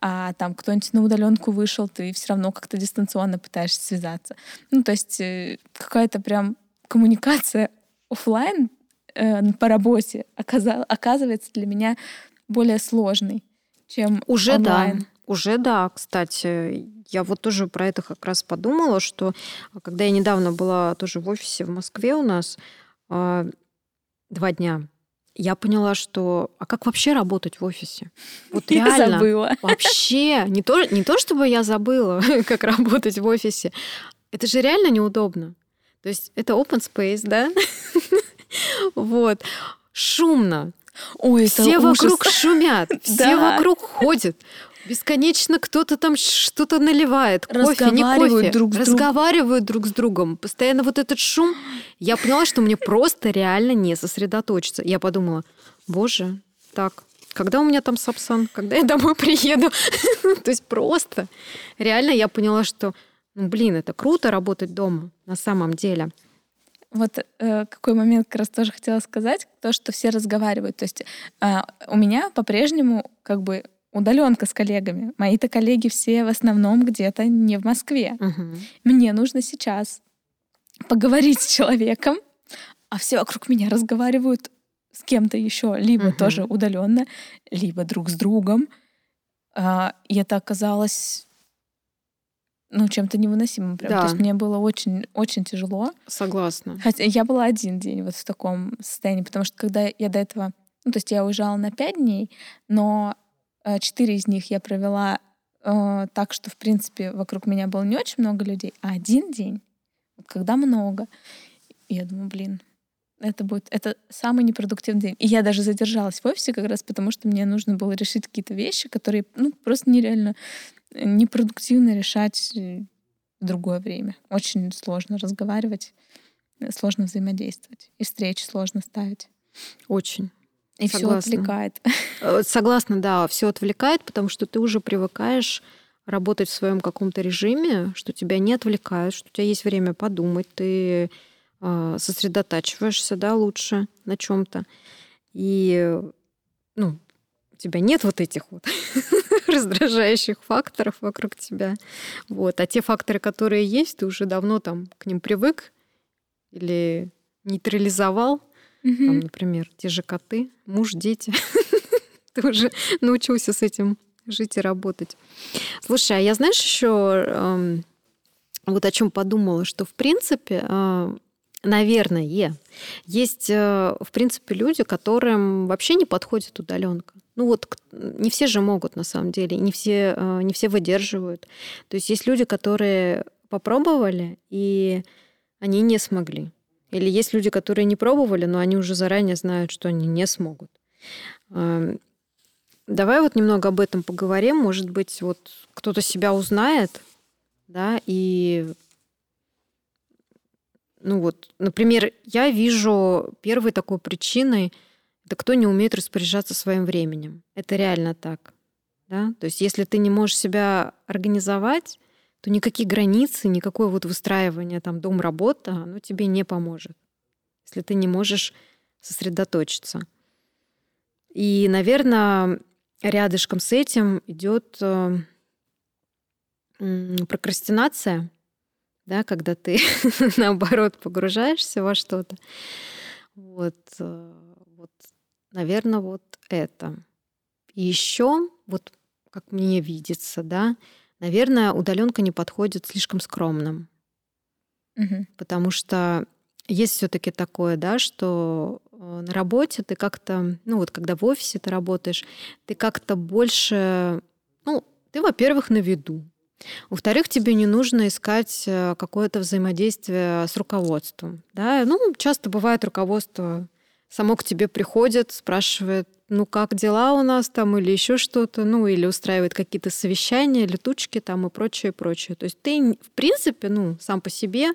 А там кто-нибудь на удаленку вышел, ты все равно как-то дистанционно пытаешься связаться. Ну, то есть э, какая-то прям коммуникация офлайн э, по работе оказал, оказывается для меня более сложной, чем уже онлайн. да. Уже да, кстати, я вот тоже про это как раз подумала, что а, когда я недавно была тоже в офисе в Москве у нас э, два дня, я поняла, что а как вообще работать в офисе? Вот *laughs* реально. Я забыла. *laughs* Вообще не то, не то, чтобы я забыла, *laughs* как работать в офисе. Это же реально неудобно. То есть это open space, да? Вот. Шумно. Ой, все вокруг шумят, *laughs* все вокруг ходят. Бесконечно кто-то там что-то наливает. Кофе, не кофе. Друг с разговаривают друг с другом. Постоянно вот этот шум. Я поняла, что мне просто реально не сосредоточиться. Я подумала, боже, так, когда у меня там сапсан? Когда я домой приеду? *laughs* То есть просто. Реально я поняла, что, ну, блин, это круто работать дома на самом деле. Вот э, какой момент как раз тоже хотела сказать, то, что все разговаривают. То есть э, у меня по-прежнему как бы удаленка с коллегами. Мои-то коллеги все в основном где-то не в Москве. Угу. Мне нужно сейчас поговорить с человеком, а все вокруг меня разговаривают с кем-то еще, либо угу. тоже удаленно, либо друг с другом. А, и это оказалось ну, чем-то невыносимым. Прям. Да. То есть мне было очень, очень тяжело. Согласна. Хотя я была один день вот в таком состоянии, потому что когда я до этого... Ну, то есть я уезжала на пять дней, но Э, четыре из них я провела э, так, что, в принципе, вокруг меня было не очень много людей, а один день, когда много, я думаю, блин, это будет, это самый непродуктивный день. И я даже задержалась в офисе как раз потому, что мне нужно было решить какие-то вещи, которые, ну, просто нереально непродуктивно решать в другое время. Очень сложно разговаривать, сложно взаимодействовать. И встречи сложно ставить. Очень. И все отвлекает. *laughs* Э, согласна, да, все отвлекает, потому что ты уже привыкаешь работать в своем каком-то режиме, что тебя не отвлекают, что у тебя есть время подумать, ты э, сосредотачиваешься, да, лучше на чем-то. И, ну, у тебя нет вот этих вот *laughs* раздражающих факторов вокруг тебя. Вот. А те факторы, которые есть, ты уже давно там к ним привык или нейтрализовал, Угу. Там, например, те же коты, муж, дети. *laughs* Ты уже научился с этим жить и работать. Слушай, а я знаешь еще э, вот о чем подумала, что в принципе, э, наверное, есть э, в принципе люди, которым вообще не подходит удаленка. Ну вот не все же могут на самом деле, не все, э, не все выдерживают. То есть есть люди, которые попробовали и они не смогли. Или есть люди, которые не пробовали, но они уже заранее знают, что они не смогут. Эм, давай вот немного об этом поговорим. Может быть, вот кто-то себя узнает, да, и ну вот, например, я вижу первой такой причиной, это кто не умеет распоряжаться своим временем. Это реально так. Да? То есть если ты не можешь себя организовать, то никакие границы, никакое вот выстраивание там дом-работа, оно тебе не поможет, если ты не можешь сосредоточиться. И, наверное, рядышком с этим идет э, прокрастинация, да, когда ты *laughs* наоборот погружаешься во что-то. Вот, э, вот, наверное, вот это. И еще, вот как мне видится, да, Наверное, удаленка не подходит слишком скромным. Угу. Потому что есть все-таки такое, да, что э, на работе ты как-то, ну вот когда в офисе ты работаешь, ты как-то больше, ну, ты, во-первых, на виду. Во-вторых, тебе не нужно искать э, какое-то взаимодействие с руководством. Да? Ну, часто бывает руководство само к тебе приходит, спрашивает, ну как дела у нас там или еще что-то, ну или устраивает какие-то совещания, летучки там и прочее, прочее. То есть ты, в принципе, ну сам по себе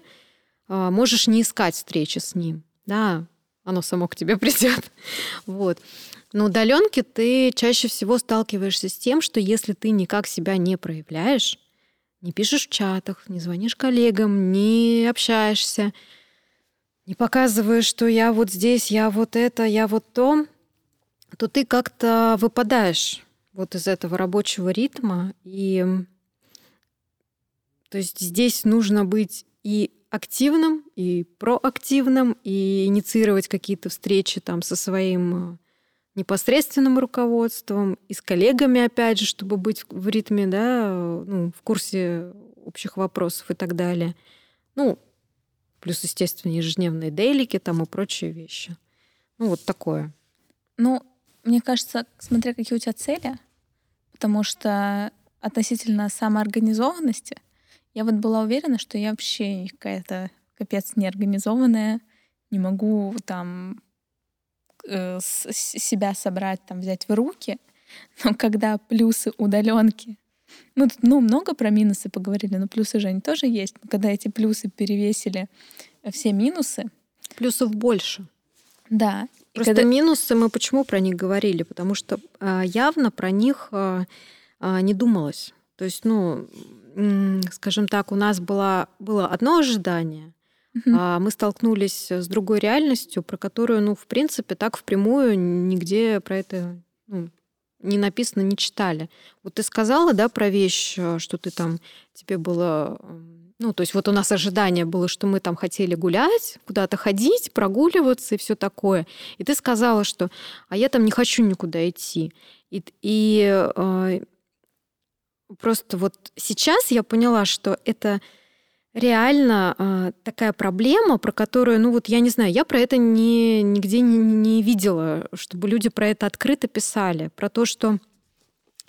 а, можешь не искать встречи с ним, да, оно само к тебе *laughs* придет. Вот. Но удаленке ты чаще всего сталкиваешься с тем, что если ты никак себя не проявляешь, не пишешь в чатах, не звонишь коллегам, не общаешься, не показываешь, что я вот здесь, я вот это, я вот то, то ты как-то выпадаешь вот из этого рабочего ритма. И то есть здесь нужно быть и активным, и проактивным, и инициировать какие-то встречи там со своим э, непосредственным руководством и с коллегами, опять же, чтобы быть в ритме, да, э, ну, в курсе общих вопросов и так далее. Ну, плюс, естественно, ежедневные дейлики там и прочие вещи. Ну, вот такое. Ну, мне кажется, смотря какие у тебя цели, потому что относительно самоорганизованности я вот была уверена, что я вообще какая-то капец неорганизованная, не могу там э, себя собрать, там взять в руки. Но когда плюсы удаленки, ну, тут, ну, много про минусы поговорили, но плюсы же они тоже есть. Когда эти плюсы перевесили все минусы. Плюсов больше. Да. Просто когда... минусы мы почему про них говорили? Потому что э, явно про них э, э, не думалось. То есть, ну, скажем так, у нас было, было одно ожидание, угу. а мы столкнулись с другой реальностью, про которую, ну, в принципе, так впрямую нигде про это ну, не написано, не читали. Вот ты сказала, да, про вещь, что ты там, тебе было ну, то есть вот у нас ожидание было, что мы там хотели гулять, куда-то ходить, прогуливаться и все такое. И ты сказала, что а я там не хочу никуда идти. И, и э, просто вот сейчас я поняла, что это реально э, такая проблема, про которую, ну вот я не знаю, я про это не, нигде не, не видела, чтобы люди про это открыто писали, про то, что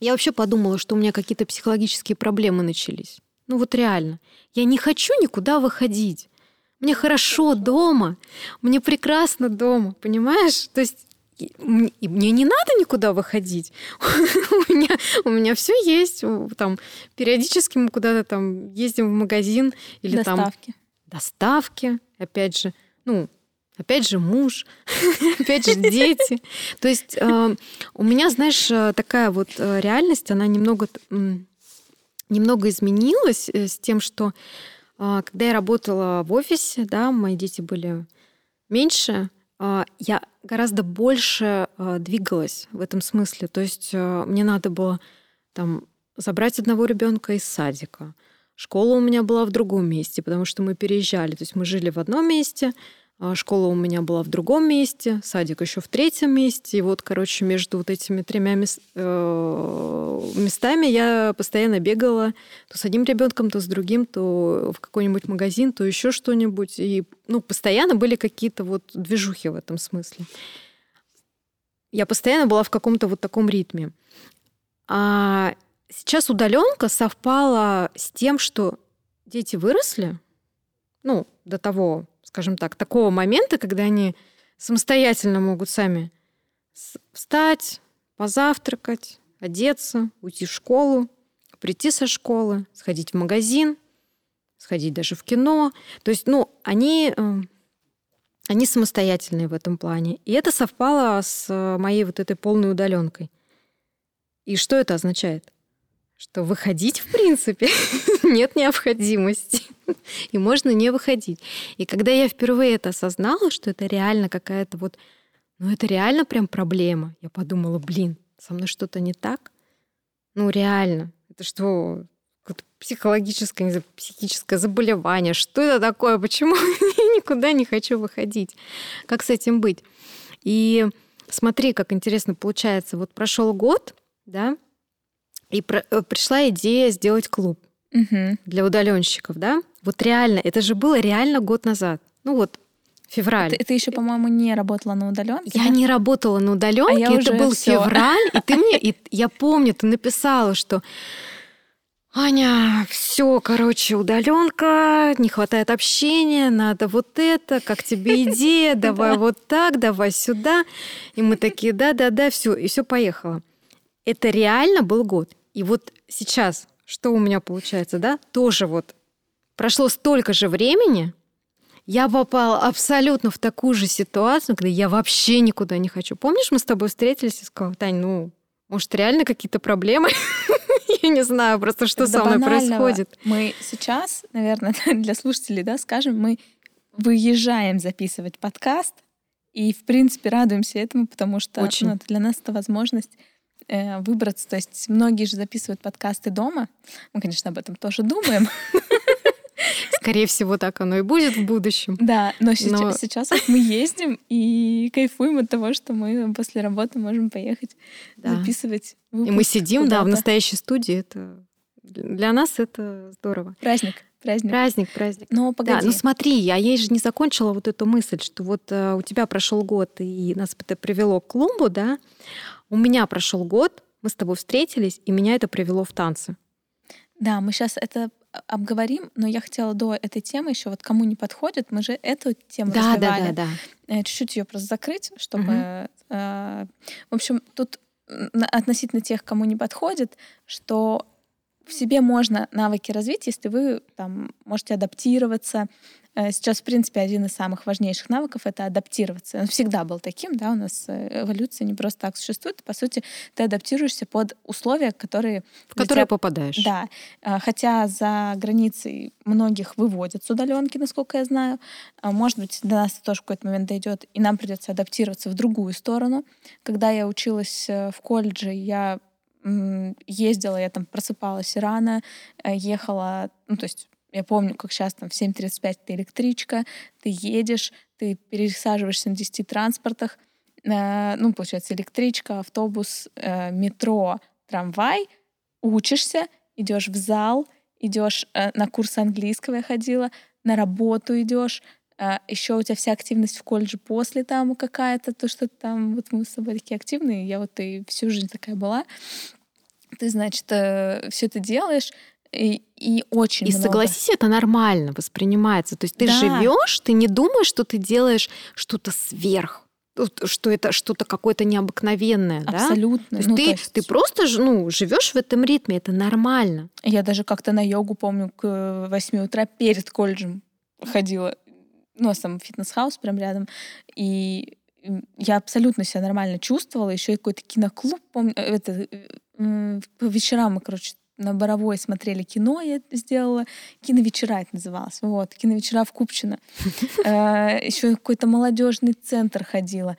я вообще подумала, что у меня какие-то психологические проблемы начались. Ну вот реально. Я не хочу никуда выходить. Мне хорошо дома. Мне прекрасно дома, понимаешь? То есть мне не надо никуда выходить. *laughs* у меня, у меня все есть. Там, периодически мы куда-то там ездим в магазин или доставки. там доставки. Опять же, ну, опять же муж, *laughs* опять же дети. То есть э, у меня, знаешь, э, такая вот э, реальность, она немного немного изменилось э, с тем, что а, когда я работала в офисе, да, мои дети были меньше, а, я гораздо больше а, двигалась в этом смысле. То есть мне надо было там забрать одного ребенка из садика. Школа у меня была в другом месте, потому что мы переезжали. То есть мы жили в одном месте, школа у меня была в другом месте, садик еще в третьем месте. И вот, короче, между вот этими тремя э, местами я постоянно бегала то с одним ребенком, то с другим, то в какой-нибудь магазин, то еще что-нибудь. И ну, постоянно были какие-то вот движухи в этом смысле. Я постоянно была в каком-то вот таком ритме. А сейчас удаленка совпала с тем, что дети выросли, ну, до того скажем так, такого момента, когда они самостоятельно могут сами встать, позавтракать, одеться, уйти в школу, прийти со школы, сходить в магазин, сходить даже в кино. То есть, ну, они, эм, они самостоятельные в этом плане. И это совпало с э, моей вот этой полной удаленкой. И что это означает? Что выходить, в принципе, *laughs* нет необходимости. И можно не выходить. И когда я впервые это осознала, что это реально какая-то вот... Ну, это реально прям проблема. Я подумала, блин, со мной что-то не так? Ну, реально. Это что, психологическое, не знаю, психическое заболевание. Что это такое? Почему *laughs* я никуда не хочу выходить? Как с этим быть? И смотри, как интересно получается. Вот прошел год, да, и про- э, пришла идея сделать клуб угу. для удаленщиков, да? Вот реально, это же было реально год назад. Ну вот, февраль. Ты, ты еще, по-моему, не работала на удаленке. Я да? не работала на удаленке. А это был всё. февраль, и ты мне, *laughs* и я помню, ты написала, что Аня, все, короче, удаленка, не хватает общения, надо вот это, как тебе идея, *laughs* давай вот так, давай сюда. И мы такие, да-да-да, все, и все поехало. Это реально был год. И вот сейчас, что у меня получается, да, тоже вот прошло столько же времени, я попала абсолютно в такую же ситуацию, когда я вообще никуда не хочу. Помнишь, мы с тобой встретились и сказала, Тань, ну, может, реально какие-то проблемы? *laughs* Я не знаю просто, что со мной происходит. Мы сейчас, наверное, *laughs* для слушателей, да, скажем, мы выезжаем записывать подкаст, и, в принципе, радуемся этому, потому что Очень. Ну, для нас это возможность выбраться. То есть многие же записывают подкасты дома. Мы, конечно, об этом тоже думаем. Скорее всего, так оно и будет в будущем. Да, но, но... Сейчас, сейчас вот мы ездим и кайфуем от того, что мы после работы можем поехать да. записывать. И мы сидим, да, в настоящей студии. Это для нас это здорово. Праздник. Праздник. Праздник, праздник. Но погоди. Да, ну смотри, я ей же не закончила вот эту мысль, что вот э, у тебя прошел год, и нас это привело к клумбу, да. У меня прошел год, мы с тобой встретились, и меня это привело в танцы. Да, мы сейчас это обговорим, но я хотела до этой темы еще вот кому не подходит, мы же эту тему да, развивали. Да, да, да. Э, чуть-чуть ее просто закрыть, чтобы... Угу. Э, в общем, тут относительно тех, кому не подходит, что в себе можно навыки развить, если вы там можете адаптироваться. Э, сейчас, в принципе, один из самых важнейших навыков — это адаптироваться. Он всегда был таким, да, у нас э, эволюция не просто так существует. По сути, ты адаптируешься под условия, которые... В которые тебя... попадаешь. Да. Э, хотя за границей многих выводят с удаленки, насколько я знаю. Может быть, до нас тоже в какой-то момент дойдет, и нам придется адаптироваться в другую сторону. Когда я училась в колледже, я ездила, я там просыпалась рано, э, ехала, ну, то есть я помню, как сейчас там в 7.35 ты электричка, ты едешь, ты пересаживаешься на 10 транспортах, э, ну, получается, электричка, автобус, э, метро, трамвай, учишься, идешь в зал, идешь на курс английского я ходила, на работу идешь, еще у тебя вся активность в колледже после там какая-то, то, что там, вот мы с тобой такие активные, я вот и всю жизнь такая была. Ты, значит, э, все это делаешь, и, и очень и много. согласись, это нормально воспринимается. То есть ты да. живешь, ты не думаешь, что ты делаешь что-то сверх что это что-то какое-то необыкновенное, Абсолютно. да? Есть ну, ты, то есть... ты просто ну, живешь в этом ритме, это нормально. Я даже как-то на йогу, помню, к 8 утра перед колледжем ходила. У нас там Fitness House прям рядом. И я абсолютно себя нормально чувствовала. Еще и какой-то киноклуб, помню, э, это по вечерам мы, короче, на Боровой смотрели кино, я сделала. Киновечера это называлось. Вот, киновечера в Купчино. *laughs* Э, Еще какой-то молодежный центр ходила.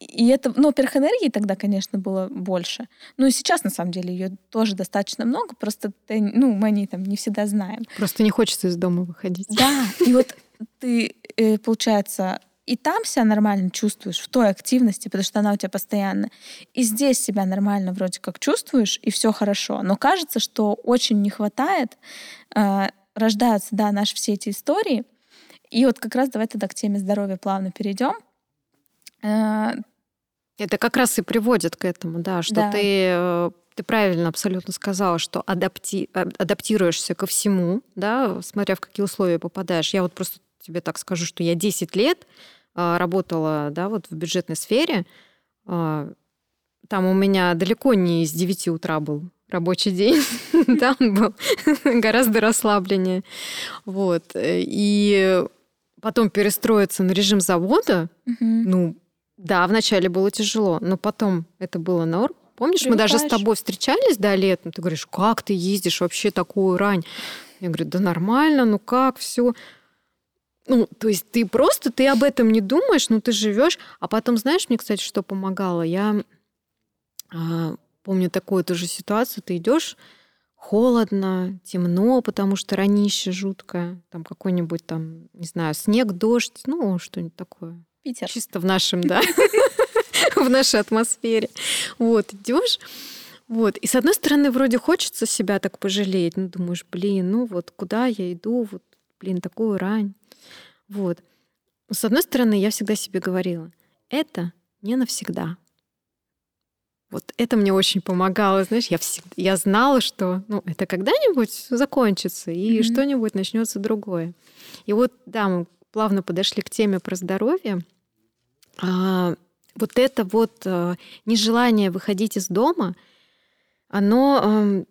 Э, и это, ну, во-первых, энергии тогда, конечно, было больше. Ну и сейчас, на самом деле, ее тоже достаточно много, просто, ну, мы о ней там не всегда знаем. Просто не хочется из дома выходить. Да, и вот ты, э, получается, и там себя нормально чувствуешь, в той активности, потому что она у тебя постоянно. И здесь себя нормально вроде как чувствуешь, и все хорошо. Но кажется, что очень не хватает. Э, рождаются, да, наши все эти истории. И вот как раз давай тогда к теме здоровья плавно перейдем. Э, Это как раз и приводит к этому, да, что да. ты э, ты правильно абсолютно сказала, что адапти... адаптируешься ко всему, да, смотря в какие условия попадаешь. Я вот просто тебе так скажу, что я 10 лет а, работала да, вот в бюджетной сфере. А, там у меня далеко не с 9 утра был рабочий день, *laughs* там был *laughs* гораздо расслабленнее. Вот. И потом перестроиться на режим завода, ну, да, вначале было тяжело, но потом это было норм. Помнишь, мы даже с тобой встречались, да, летом, ты говоришь, как ты ездишь вообще такую рань? Я говорю, да нормально, ну как, все. Ну, то есть ты просто, ты об этом не думаешь, но ты живешь. А потом, знаешь, мне, кстати, что помогало? Я а, помню такую тоже ситуацию. Ты идешь холодно, темно, потому что ранище жуткое. Там какой-нибудь там, не знаю, снег, дождь, ну, что-нибудь такое. Питер. Чисто в нашем, да, *laughs* в нашей атмосфере. Вот, идешь. Вот. И с одной стороны, вроде хочется себя так пожалеть. Ну, думаешь, блин, ну вот куда я иду, вот, блин, такую рань. Вот. С одной стороны, я всегда себе говорила, это не навсегда. Вот это мне очень помогало, знаешь, я всегда, я знала, что, ну, это когда-нибудь закончится и mm-hmm. что-нибудь начнется другое. И вот, да, мы плавно подошли к теме про здоровье. А, вот это вот а, нежелание выходить из дома, оно, а,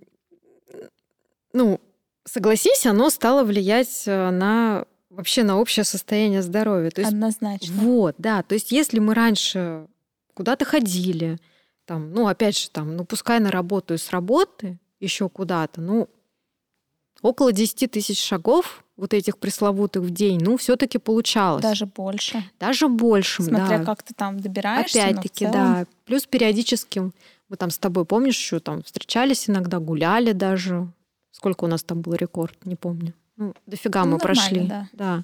ну, согласись, оно стало влиять э, на вообще на общее состояние здоровья. То есть, Однозначно. Вот, да. То есть если мы раньше куда-то ходили, там, ну, опять же, там, ну, пускай на работу и с работы еще куда-то, ну, около 10 тысяч шагов вот этих пресловутых в день, ну, все-таки получалось. Даже больше. Даже больше, Смотря да. как ты там добираешься. Опять-таки, целом... да. Плюс периодически мы там с тобой, помнишь, еще там встречались иногда, гуляли даже. Сколько у нас там был рекорд, не помню. Ну, дофига Ну, мы прошли. нормально, да.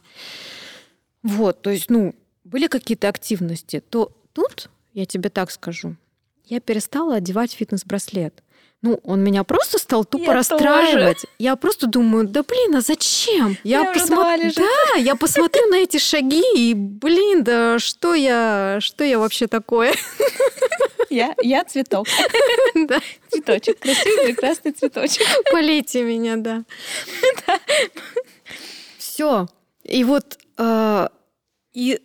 Вот, то есть, ну, были какие-то активности, то тут, я тебе так скажу, я перестала одевать фитнес-браслет. Ну, он меня просто стал тупо Я расстраивать. Я просто думаю, да блин, а зачем? Я два лежит. Да, я посмотрю на эти шаги и, блин, да что я, что я вообще такое? Я, я цветок. Да, Цветочек. Красивый, прекрасный цветочек. полейте меня, да. Все. И вот э, и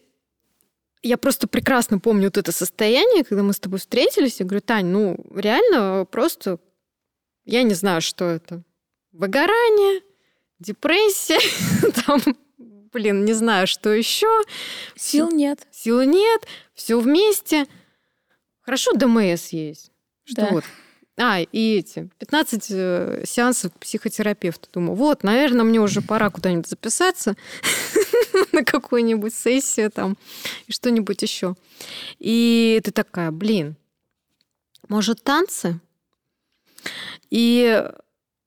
я просто прекрасно помню вот это состояние, когда мы с тобой встретились. Я говорю, Тань, ну реально просто я не знаю, что это. Выгорание, депрессия, *laughs* там, блин, не знаю, что еще. Сил нет. Сил нет, все вместе. Хорошо, ДМС есть. Что Да. вот. А, и эти 15 э, сеансов к психотерапевту. Думаю, вот, наверное, мне уже пора куда-нибудь записаться *laughs* на какую-нибудь сессию там и что-нибудь еще. И ты такая, блин, может, танцы? И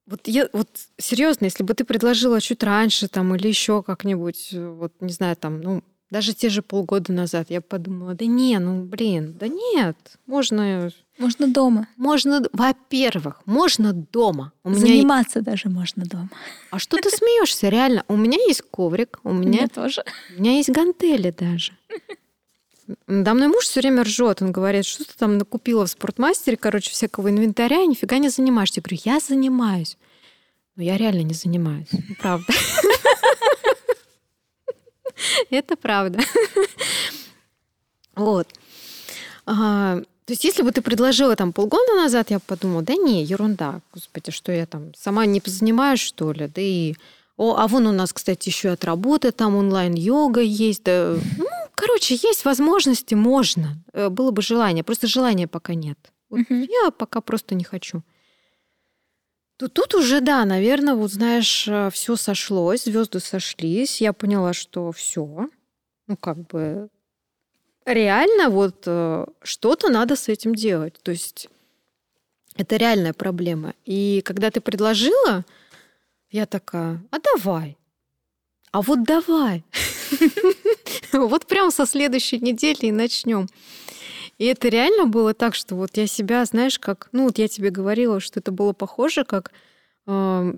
вот я вот серьезно, если бы ты предложила чуть раньше там или еще как-нибудь, э, вот не знаю, там, ну, даже те же полгода назад, я подумала, да не, ну, блин, да нет, можно, Можно дома. можно, во-первых, можно дома. У меня, Заниматься даже можно дома. а что ты смеешься, реально? У меня есть коврик, у У меня, меня тоже. у меня есть гантели даже. Надо мной муж все время ржет. Он говорит, что ты там накупила в спортмастере, короче, всякого инвентаря, и нифига не занимаешься. Я говорю, я занимаюсь. Но я реально не занимаюсь. Ну, Правда. Это правда. Вот. А, То есть, если бы ты предложила там полгода назад, я бы подумала, да не, ерунда, господи, что я там сама не позанимаюсь, что ли, да и... О, а вон у нас, кстати, еще от работы там онлайн-йога есть, да... Ну, короче, есть возможности, можно. Э, Было бы желание, просто желания пока нет. Вот Мгм. я пока просто не хочу. То тут уже, да, наверное, вот знаешь, все сошлось, звезды сошлись. Я поняла, что все, ну как бы реально вот э, что-то надо с этим делать. То есть это реальная проблема. И когда ты предложила, я такая, а давай. А вот давай. *laughs* Вот прям со следующей недели и начнем. И это реально было так, что вот я себя, знаешь, как... Ну, вот я тебе говорила, что это было похоже, как э,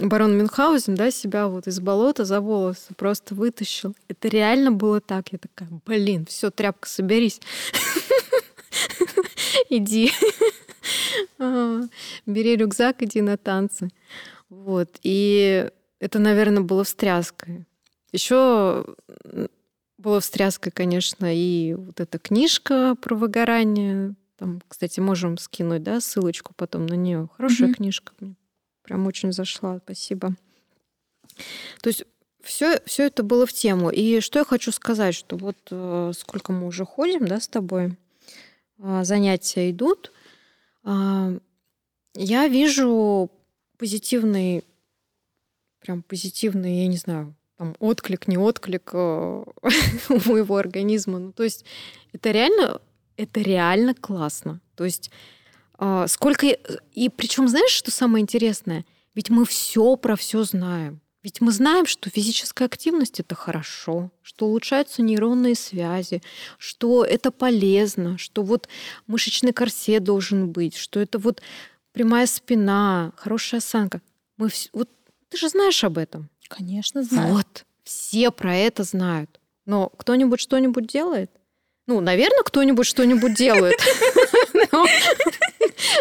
барон Мюнхгаузен, да, себя вот из болота за волосы просто вытащил. Это реально было так. Я такая, блин, все, тряпка, соберись. *laughs* Иди. *laughs* А, Бери рюкзак, иди на танцы. Вот. И это, наверное, было встряской. Еще было встряской, конечно, и вот эта книжка про выгорание. Там, кстати, можем скинуть, да, ссылочку потом на нее. Хорошая Мгм. книжка. Мне прям очень зашла. Спасибо. То есть все, все это было в тему. И что я хочу сказать, что вот э, сколько мы уже ходим, да, с тобой, а, занятия идут, а, я вижу позитивный, прям позитивный, я не знаю, там отклик, не отклик э, *laughs* у моего организма. Ну, то есть это реально, это реально классно. То есть а, сколько... И причем знаешь, что самое интересное? Ведь мы все про все знаем. Ведь мы знаем, что физическая активность это хорошо, что улучшаются нейронные связи, что это полезно, что вот мышечный корсет должен быть, что это вот прямая спина, хорошая осанка. Мы вс- вот ты же знаешь об этом. Конечно, знаю. Вот, все про это знают. Но кто-нибудь что-нибудь делает? Ну, наверное, кто-нибудь что-нибудь делает.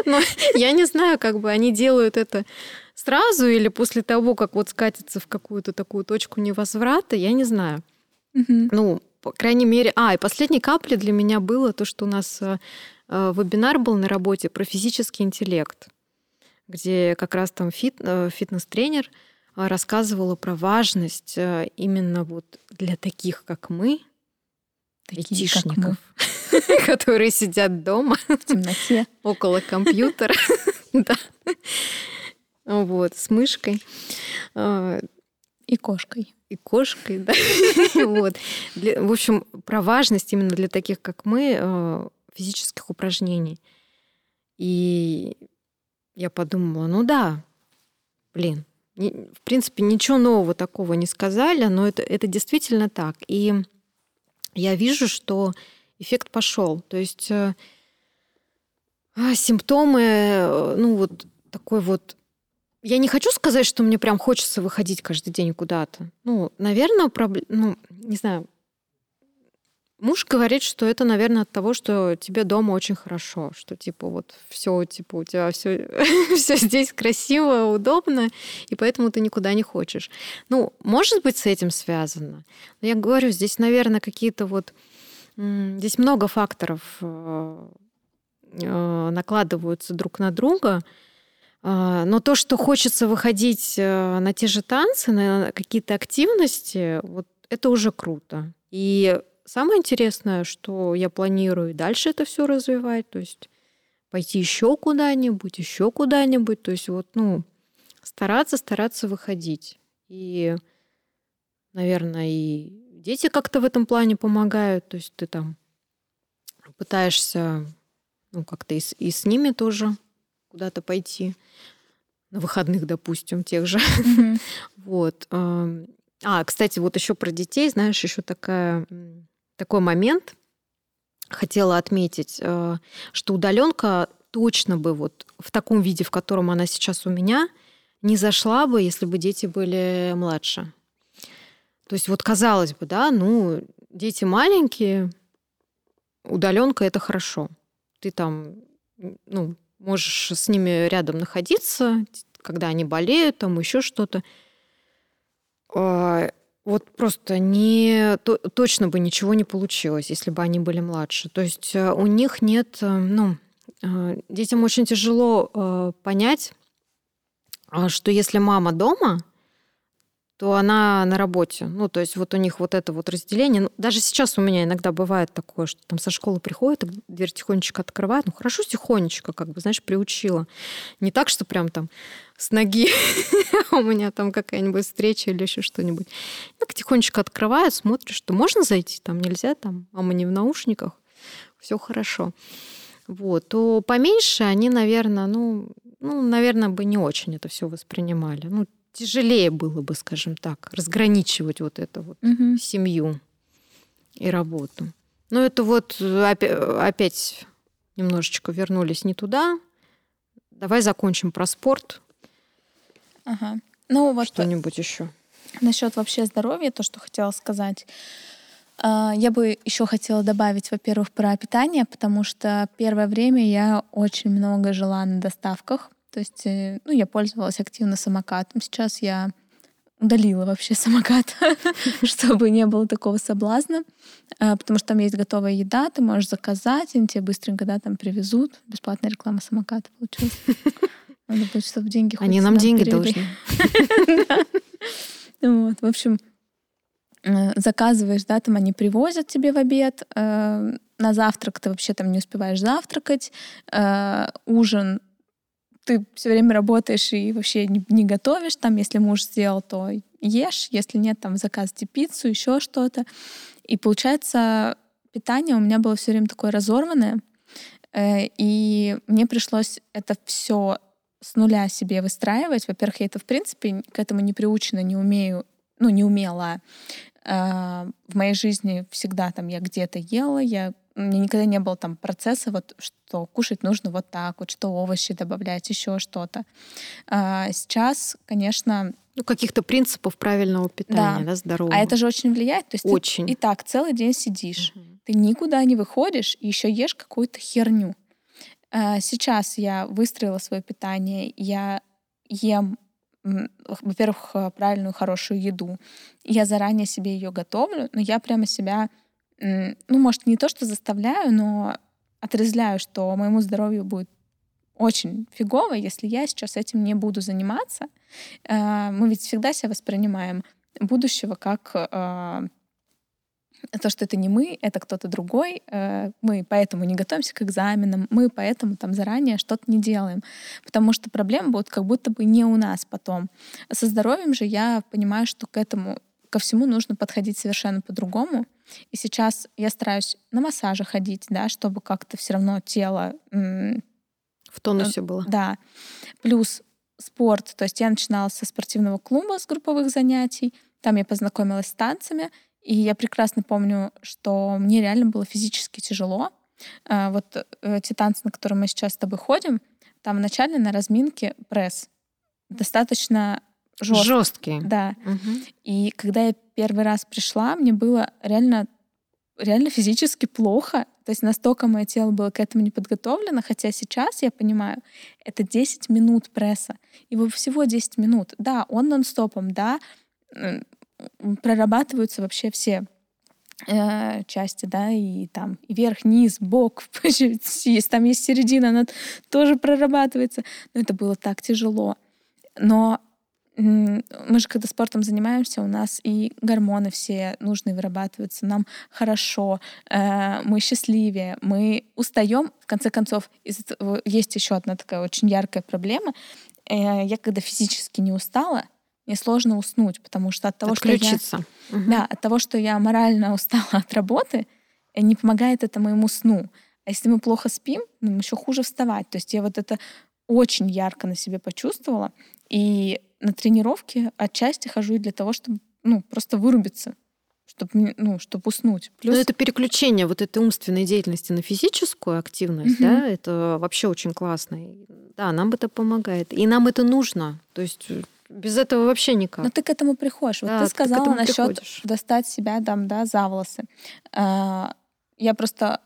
Но- я не знаю, как бы они делают это сразу или после того, как вот скатится в какую-то такую точку невозврата, я не знаю. Ну, по крайней мере... А, и последней каплей для меня было то, что у нас э, э, вебинар был на работе про физический интеллект, где как раз там фит- э, фитнес-тренер э, рассказывала про важность э, именно вот для таких, как мы, айтишников. *laughs* которые сидят дома. В темноте. *laughs* Около компьютера. *laughs* Да. Вот, с мышкой. А, и кошкой. И кошкой, да. Вот. В общем, про важность именно для таких, как мы, а, физических упражнений. И я подумала, ну да, блин, в принципе, ничего нового такого не сказали, но это, это действительно так. И я вижу, что эффект пошел. То есть э, а, симптомы, э, ну вот такой вот... Я не хочу сказать, что мне прям хочется выходить каждый день куда-то. Ну, наверное, проблема... Ну, не знаю, Муж говорит, что это, наверное, от того, что тебе дома очень хорошо, что типа вот все, типа у тебя все, *laughs* все здесь красиво, удобно, и поэтому ты никуда не хочешь. Ну, может быть, с этим связано. Но я говорю, здесь, наверное, какие-то вот здесь много факторов э, э, накладываются друг на друга. А, но то, что хочется выходить э, на те же танцы, на какие-то активности, вот это уже круто. И Самое интересное, что я планирую дальше это все развивать, то есть пойти еще куда-нибудь, еще куда-нибудь, то есть вот, ну, стараться, стараться выходить. И, наверное, и дети как-то в этом плане помогают, то есть ты там пытаешься, ну, как-то и с, и с ними тоже куда-то пойти на выходных, допустим, тех же. Mm-hmm. *laughs* вот. А, кстати, вот еще про детей, знаешь, еще такая такой момент хотела отметить, э, что удаленка точно бы вот в таком виде, в котором она сейчас у меня, не зашла бы, если бы дети были младше. То есть вот казалось бы, да, ну, дети маленькие, удаленка это хорошо. Ты там, ну, можешь с ними рядом находиться, когда они болеют, там еще что-то. А, вот просто не, то, точно бы ничего не получилось, если бы они были младше. То есть э, у них нет, э, ну, э, детям очень тяжело понять, что если мама дома, то она на работе. Ну, то есть вот у них вот это вот разделение. Ну, даже сейчас у меня иногда бывает такое, что там со школы приходит, дверь тихонечко открывает. Ну, хорошо тихонечко, как бы, знаешь, приучила. Не так, что прям там с ноги *laughs* у меня там какая-нибудь встреча или еще что-нибудь. Так тихонечко открывает, смотришь, что можно зайти, там нельзя, там, а мы не в наушниках, все хорошо. Вот, то поменьше они, наверное, ну, ну, наверное, бы не очень это все воспринимали. Ну, тяжелее было бы, скажем так, разграничивать вот эту вот угу. семью и работу. Но это вот опять немножечко вернулись не туда. Давай закончим про спорт. Ага. Ну вот что-нибудь еще. Насчет вообще здоровья, то, что хотела сказать. А, я бы еще хотела добавить, во-первых, про питание, потому что первое время я очень много жила на доставках. То есть, э, ну, я пользовалась активно самокатом. Сейчас я удалила вообще *laughs* самокат, *laughs* чтобы не было такого соблазна, а, потому что там есть готовая еда, ты можешь заказать, они тебе быстренько да, там привезут. Бесплатная реклама самоката получилась. *laughs* Надо будет, чтобы деньги Они нам деньги должны. Вот, в общем, э, заказываешь, да, там они привозят тебе в обед, э, на завтрак ты вообще там не успеваешь завтракать, ужин ты все время работаешь и вообще не, не готовишь. Там, если муж сделал, то ешь. Если нет, там заказывайте пиццу, еще что-то. И получается, питание у меня было все время такое разорванное. Э, и мне пришлось это все с нуля себе выстраивать. Во-первых, я это, в принципе, к этому не приучена, не умею, ну, не умела. Э, в моей жизни всегда там я где-то ела, я у меня никогда не было там процесса, вот, что кушать нужно вот так, вот, что овощи добавлять, еще что-то. А сейчас, конечно... Ну, каких-то принципов правильного питания, да, да здорового. А это же очень влияет. То есть очень. ты и так целый день сидишь, угу. ты никуда не выходишь и еще ешь какую-то херню. А сейчас я выстроила свое питание, я ем во-первых, правильную, хорошую еду. Я заранее себе ее готовлю, но я прямо себя ну, может, не то, что заставляю, но отрезляю, что моему здоровью будет очень фигово, если я сейчас этим не буду заниматься. Э, мы ведь всегда себя воспринимаем будущего как э, то, что это не мы, это кто-то другой, э, мы поэтому не готовимся к экзаменам, мы поэтому там заранее что-то не делаем, потому что проблемы будут как будто бы не у нас потом. Со здоровьем же я понимаю, что к этому ко всему нужно подходить совершенно по-другому. И сейчас я стараюсь на массаже ходить, да, чтобы как-то все равно тело в тонусе было. Да. Плюс спорт. То есть я начинала со спортивного клуба, с групповых занятий. Там я познакомилась с танцами. И я прекрасно помню, что мне реально было физически тяжело. А, вот э, те танцы, на которые мы сейчас с тобой ходим, там вначале на разминке пресс. Достаточно жесткий. Жесткий. Да. Угу. И когда я первый раз пришла, мне было реально, реально физически плохо. То есть настолько мое тело было к этому не подготовлено, хотя сейчас я понимаю, это 10 минут пресса. Его всего 10 минут. Да, он нон-стопом, да, прорабатываются вообще все э, части, да, и там и верх, низ, бок, *laughs* есть, там есть середина, она тоже прорабатывается. Но это было так тяжело. Но мы же когда спортом занимаемся, у нас и гормоны все нужные вырабатываются, нам хорошо, э, мы счастливее, мы устаем. В конце концов, есть еще одна такая очень яркая проблема. Э, я когда физически не устала, мне сложно уснуть, потому что от того, Отключиться. что я, угу. да, от того, что я морально устала *laughs* от работы, э, не помогает это моему сну. А если мы плохо спим, нам еще хуже вставать. То есть я вот это очень ярко на себе почувствовала. И на тренировке отчасти хожу и для того, чтобы ну, просто вырубиться чтобы, ну, чтобы уснуть. Плюс... Но это переключение вот этой умственной деятельности на физическую активность, угу. да, это вообще очень классно. Да, нам это помогает. И нам это нужно. То есть э, без этого вообще никак. Но ты к этому приходишь. Вот да, ты сказала ты насчет достать себя там, да, за волосы. А, я просто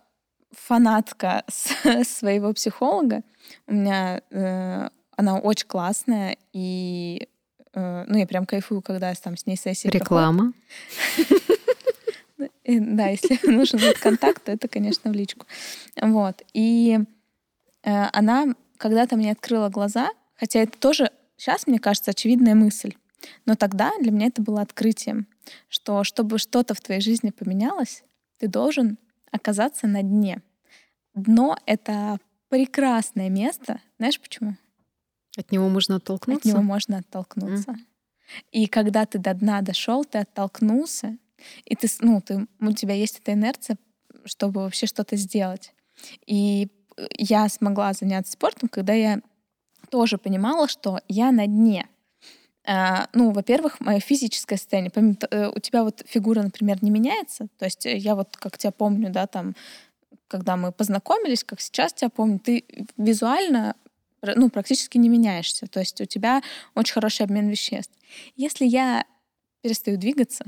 фанатка *laughs* своего психолога. У меня э, она очень классная, и э, ну, я прям кайфую, когда там с ней сессия Реклама. *laughs* Да, если *laughs* нужен контакт, то это, конечно, в личку. Вот. И э, она когда-то мне открыла глаза, хотя это тоже сейчас, мне кажется, очевидная мысль. Но тогда для меня это было открытием, что чтобы что-то в твоей жизни поменялось, ты должен оказаться на дне. Дно — это прекрасное место. Знаешь почему? От него можно оттолкнуться? От него можно оттолкнуться. Mm. И когда ты до дна дошел, ты оттолкнулся, и ты, ну, ты, у тебя есть эта инерция, чтобы вообще что-то сделать. И я смогла заняться спортом, когда я тоже понимала, что я на дне. А, ну, во-первых, мое физическое состояние. Помимо, э, у тебя вот фигура, например, не меняется. То есть я вот, как тебя помню, да, там, когда мы познакомились, как сейчас тебя помню, ты визуально ну, практически не меняешься. То есть у тебя очень хороший обмен веществ. Если я перестаю двигаться,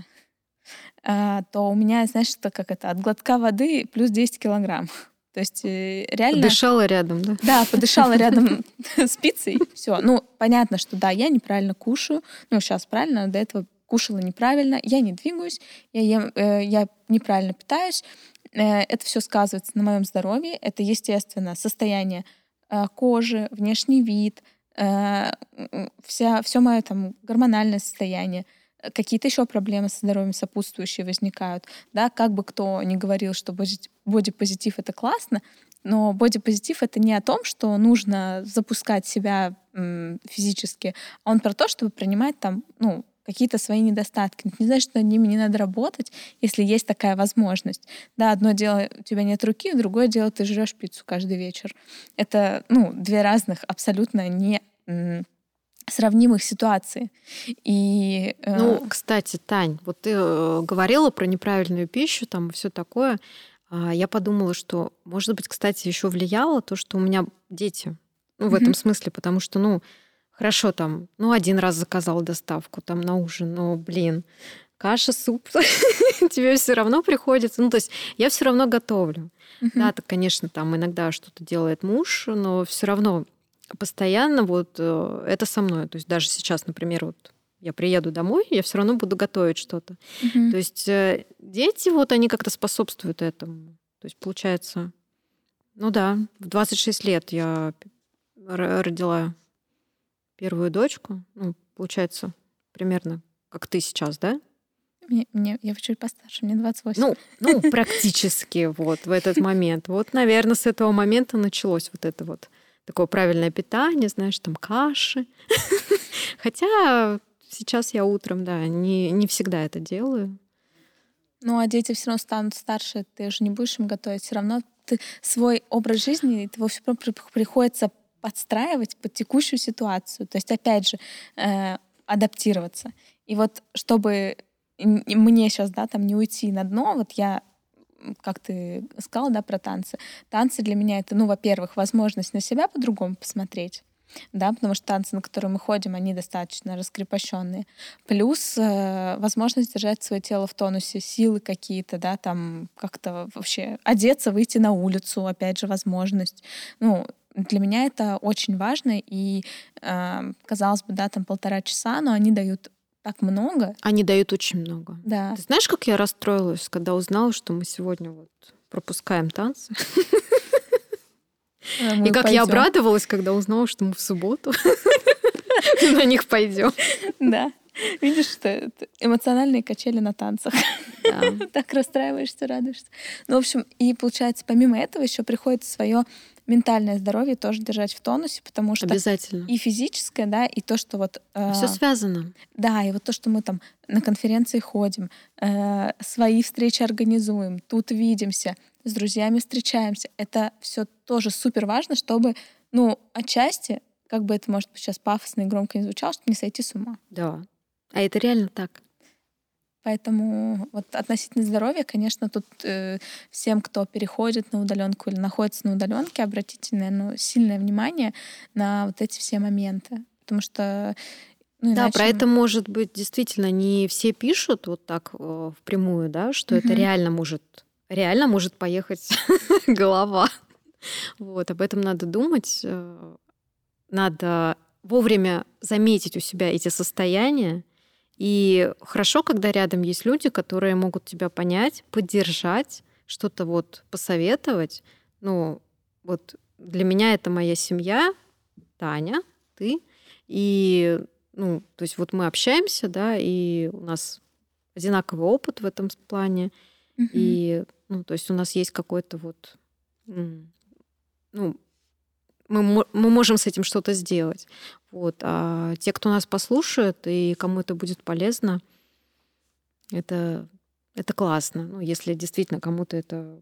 *laughs* а, то у меня, знаешь, это как это, от глотка воды плюс 10 килограмм. *laughs* То есть э, реально... Подышала рядом, да? Да, подышала *laughs* рядом с пиццей. Все. Ну, понятно, что да, я неправильно кушаю. Ну, сейчас правильно, до этого кушала неправильно. Я не двигаюсь, я, ем, э, я неправильно питаюсь. Э, это все сказывается на моем здоровье. Это, естественно, состояние кожи, внешний вид, э, вся, все мое там гормональное состояние, какие-то еще проблемы со здоровьем сопутствующие возникают. Да, как бы кто ни говорил, что бодипозитив — это классно, но бодипозитив — это не о том, что нужно запускать себя физически, а он про то, чтобы принимать там, ну, какие-то свои недостатки. Не значит, что над ними не надо работать, если есть такая возможность. Да, одно дело, у тебя нет руки, другое дело, ты жрешь пиццу каждый вечер. Это, ну, две разных абсолютно не сравнимых ситуаций. И, э... Ну, кстати, Тань, вот ты э, говорила про неправильную пищу, там все такое. А я подумала, что, может быть, кстати, еще влияло то, что у меня дети. Ну, в mm-hmm. этом смысле, потому что, ну, Хорошо, там, ну, один раз заказал доставку там на ужин, но, блин, каша, суп, *laughs* тебе все равно приходится. Ну, то есть я все равно готовлю. Да, так, конечно, там иногда что-то делает муж, но все равно постоянно вот э, это со мной. То есть даже сейчас, например, вот я приеду домой, я все равно буду готовить что-то. То есть э, дети вот они как-то способствуют этому. То есть получается, ну да, в 26 лет я родила первую дочку, ну, получается, примерно как ты сейчас, да? Мне, мне, я чуть постарше, мне 28. Ну, ну, *laughs* практически вот в этот момент. Вот, наверное, с этого момента началось вот это вот такое правильное питание, знаешь, там каши. *laughs* Хотя сейчас я утром, да, не, не всегда это делаю. Ну, а дети все равно станут старше, ты же не будешь им готовить. Все равно ты свой образ жизни, его все равно приходится подстраивать под текущую ситуацию. То есть, опять же, э, адаптироваться. И вот чтобы мне сейчас, да, там не уйти на дно, вот я как ты сказала, да, про танцы. Танцы для меня это, ну, во-первых, возможность на себя по-другому посмотреть, да, потому что танцы, на которые мы ходим, они достаточно раскрепощенные. Плюс э, возможность держать свое тело в тонусе, силы какие-то, да, там как-то вообще одеться, выйти на улицу, опять же, возможность. Ну, для меня это очень важно, и, э, казалось бы, да, там полтора часа, но они дают так много. Они дают очень много. Да. Ты знаешь, как я расстроилась, когда узнала, что мы сегодня вот пропускаем танцы? *laughs* И как я обрадовалась, когда узнала, что мы в субботу *laughs* на них пойдем. Да. Видишь, что эмоциональные качели на танцах. Да. *laughs* так расстраиваешься, радуешься. Ну, в общем, и получается, помимо этого еще приходит свое ментальное здоровье тоже держать в тонусе, потому что обязательно и физическое, да, и то, что вот э, все связано. Да, и вот то, что мы там на конференции ходим, э, свои встречи организуем, тут видимся, с друзьями встречаемся, это все тоже супер важно, чтобы, ну, отчасти, как бы это может сейчас пафосно и громко не звучало, чтобы не сойти с ума. Да, а это реально так. Поэтому вот относительно здоровья, конечно, тут э, всем, кто переходит на удаленку или находится на удаленке, обратите, наверное, сильное внимание на вот эти все моменты. Потому что ну, иначе... Да, про это, может быть, действительно не все пишут вот так э, впрямую, да, что угу. это реально может, реально может поехать *laughs* голова. Вот, об этом надо думать. Э, надо вовремя заметить у себя эти состояния, и хорошо, когда рядом есть люди, которые могут тебя понять, поддержать, что-то вот посоветовать. Ну, вот для меня это моя семья, Таня, ты. И, ну, то есть вот мы общаемся, да, и у нас одинаковый опыт в этом плане. Mm-hmm. И, ну, то есть у нас есть какой-то вот, ну, мы, мы можем с этим что-то сделать. Вот. А те, кто нас послушает и кому это будет полезно, это, это классно. Ну, если действительно кому-то это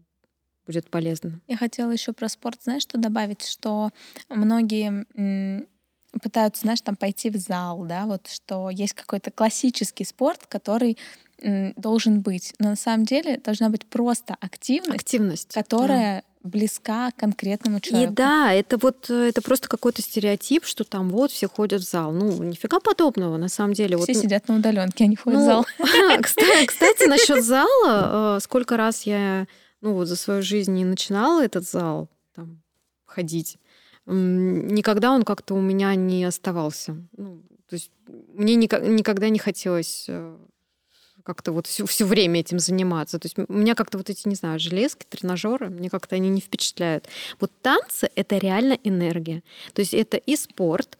будет полезно. Я хотела еще про спорт, знаешь, что добавить, что многие пытаются, знаешь, там пойти в зал, да, вот что есть какой-то классический спорт, который должен быть. Но на самом деле должна быть просто активность, активность которая близка конкретному человеку. И да, это вот э, это просто какой-то стереотип, что там вот все ходят в зал. Ну, нифига подобного, на самом деле. Все вот, сидят на удаленке, они ходят ну, в зал. *laughs* Кстати, кстати насчет зала, э, сколько раз я ну вот за свою жизнь не начинала этот зал там ходить, никогда он как-то у меня не оставался. Ну, то есть мне никогда не хотелось э, как-то вот все, все время этим заниматься. То есть у меня как-то вот эти, не знаю, железки, тренажеры, мне как-то они не впечатляют. Вот танцы — это реально энергия. То есть это и спорт,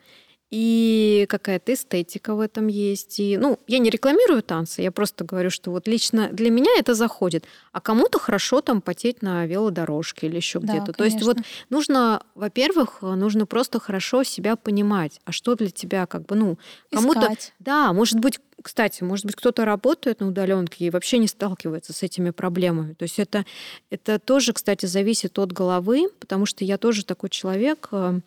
и какая-то эстетика в этом есть. И, ну, я не рекламирую танцы, я просто говорю, что вот лично для меня это заходит. А кому-то хорошо там потеть на велодорожке или еще да, где-то. То есть вот нужно, во-первых, нужно просто хорошо себя понимать, а что для тебя как бы, ну, кому-то... Да, может быть, кстати, может быть, кто-то работает на удаленке и вообще не сталкивается с этими проблемами. То есть это, это тоже, кстати, зависит от головы, потому что я тоже такой человек, э,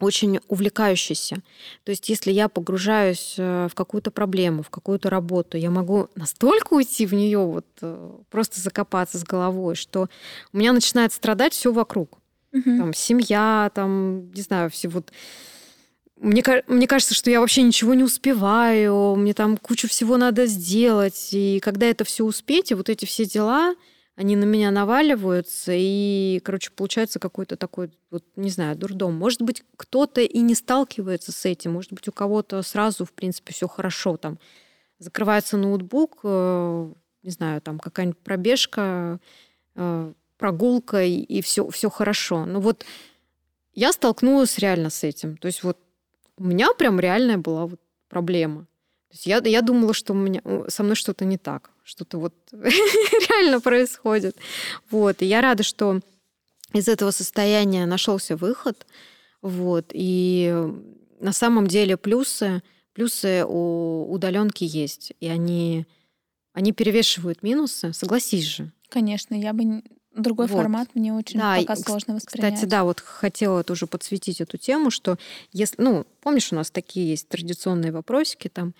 очень увлекающийся. То есть если я погружаюсь э, в какую-то проблему, в какую-то работу, я могу настолько уйти в нее, вот э, просто закопаться с головой, что у меня начинает страдать все вокруг. Угу. Там семья, там, не знаю, все вот мне, мне кажется, что я вообще ничего не успеваю, мне там кучу всего надо сделать. И когда это все успеть, и вот эти все дела, они на меня наваливаются, и, короче, получается какой-то такой, вот, не знаю, дурдом. Может быть, кто-то и не сталкивается с этим, может быть, у кого-то сразу, в принципе, все хорошо, там, закрывается ноутбук, э, не знаю, там, какая-нибудь пробежка, э, прогулка, и, и все, все хорошо. Но вот я столкнулась реально с этим. То есть вот у меня прям реальная была вот проблема. Есть я, я думала, что у меня, со мной что-то не так, что-то вот *laughs* реально происходит. Вот. И я рада, что из этого состояния нашелся выход. Вот. И на самом деле плюсы, плюсы у удаленки есть. И они, они перевешивают минусы. Согласись же. Конечно, я бы другой вот. формат мне очень да, пока сложно воспринять. Кстати, да, вот хотела тоже подсветить эту тему, что если, ну, помнишь, у нас такие есть традиционные вопросики там,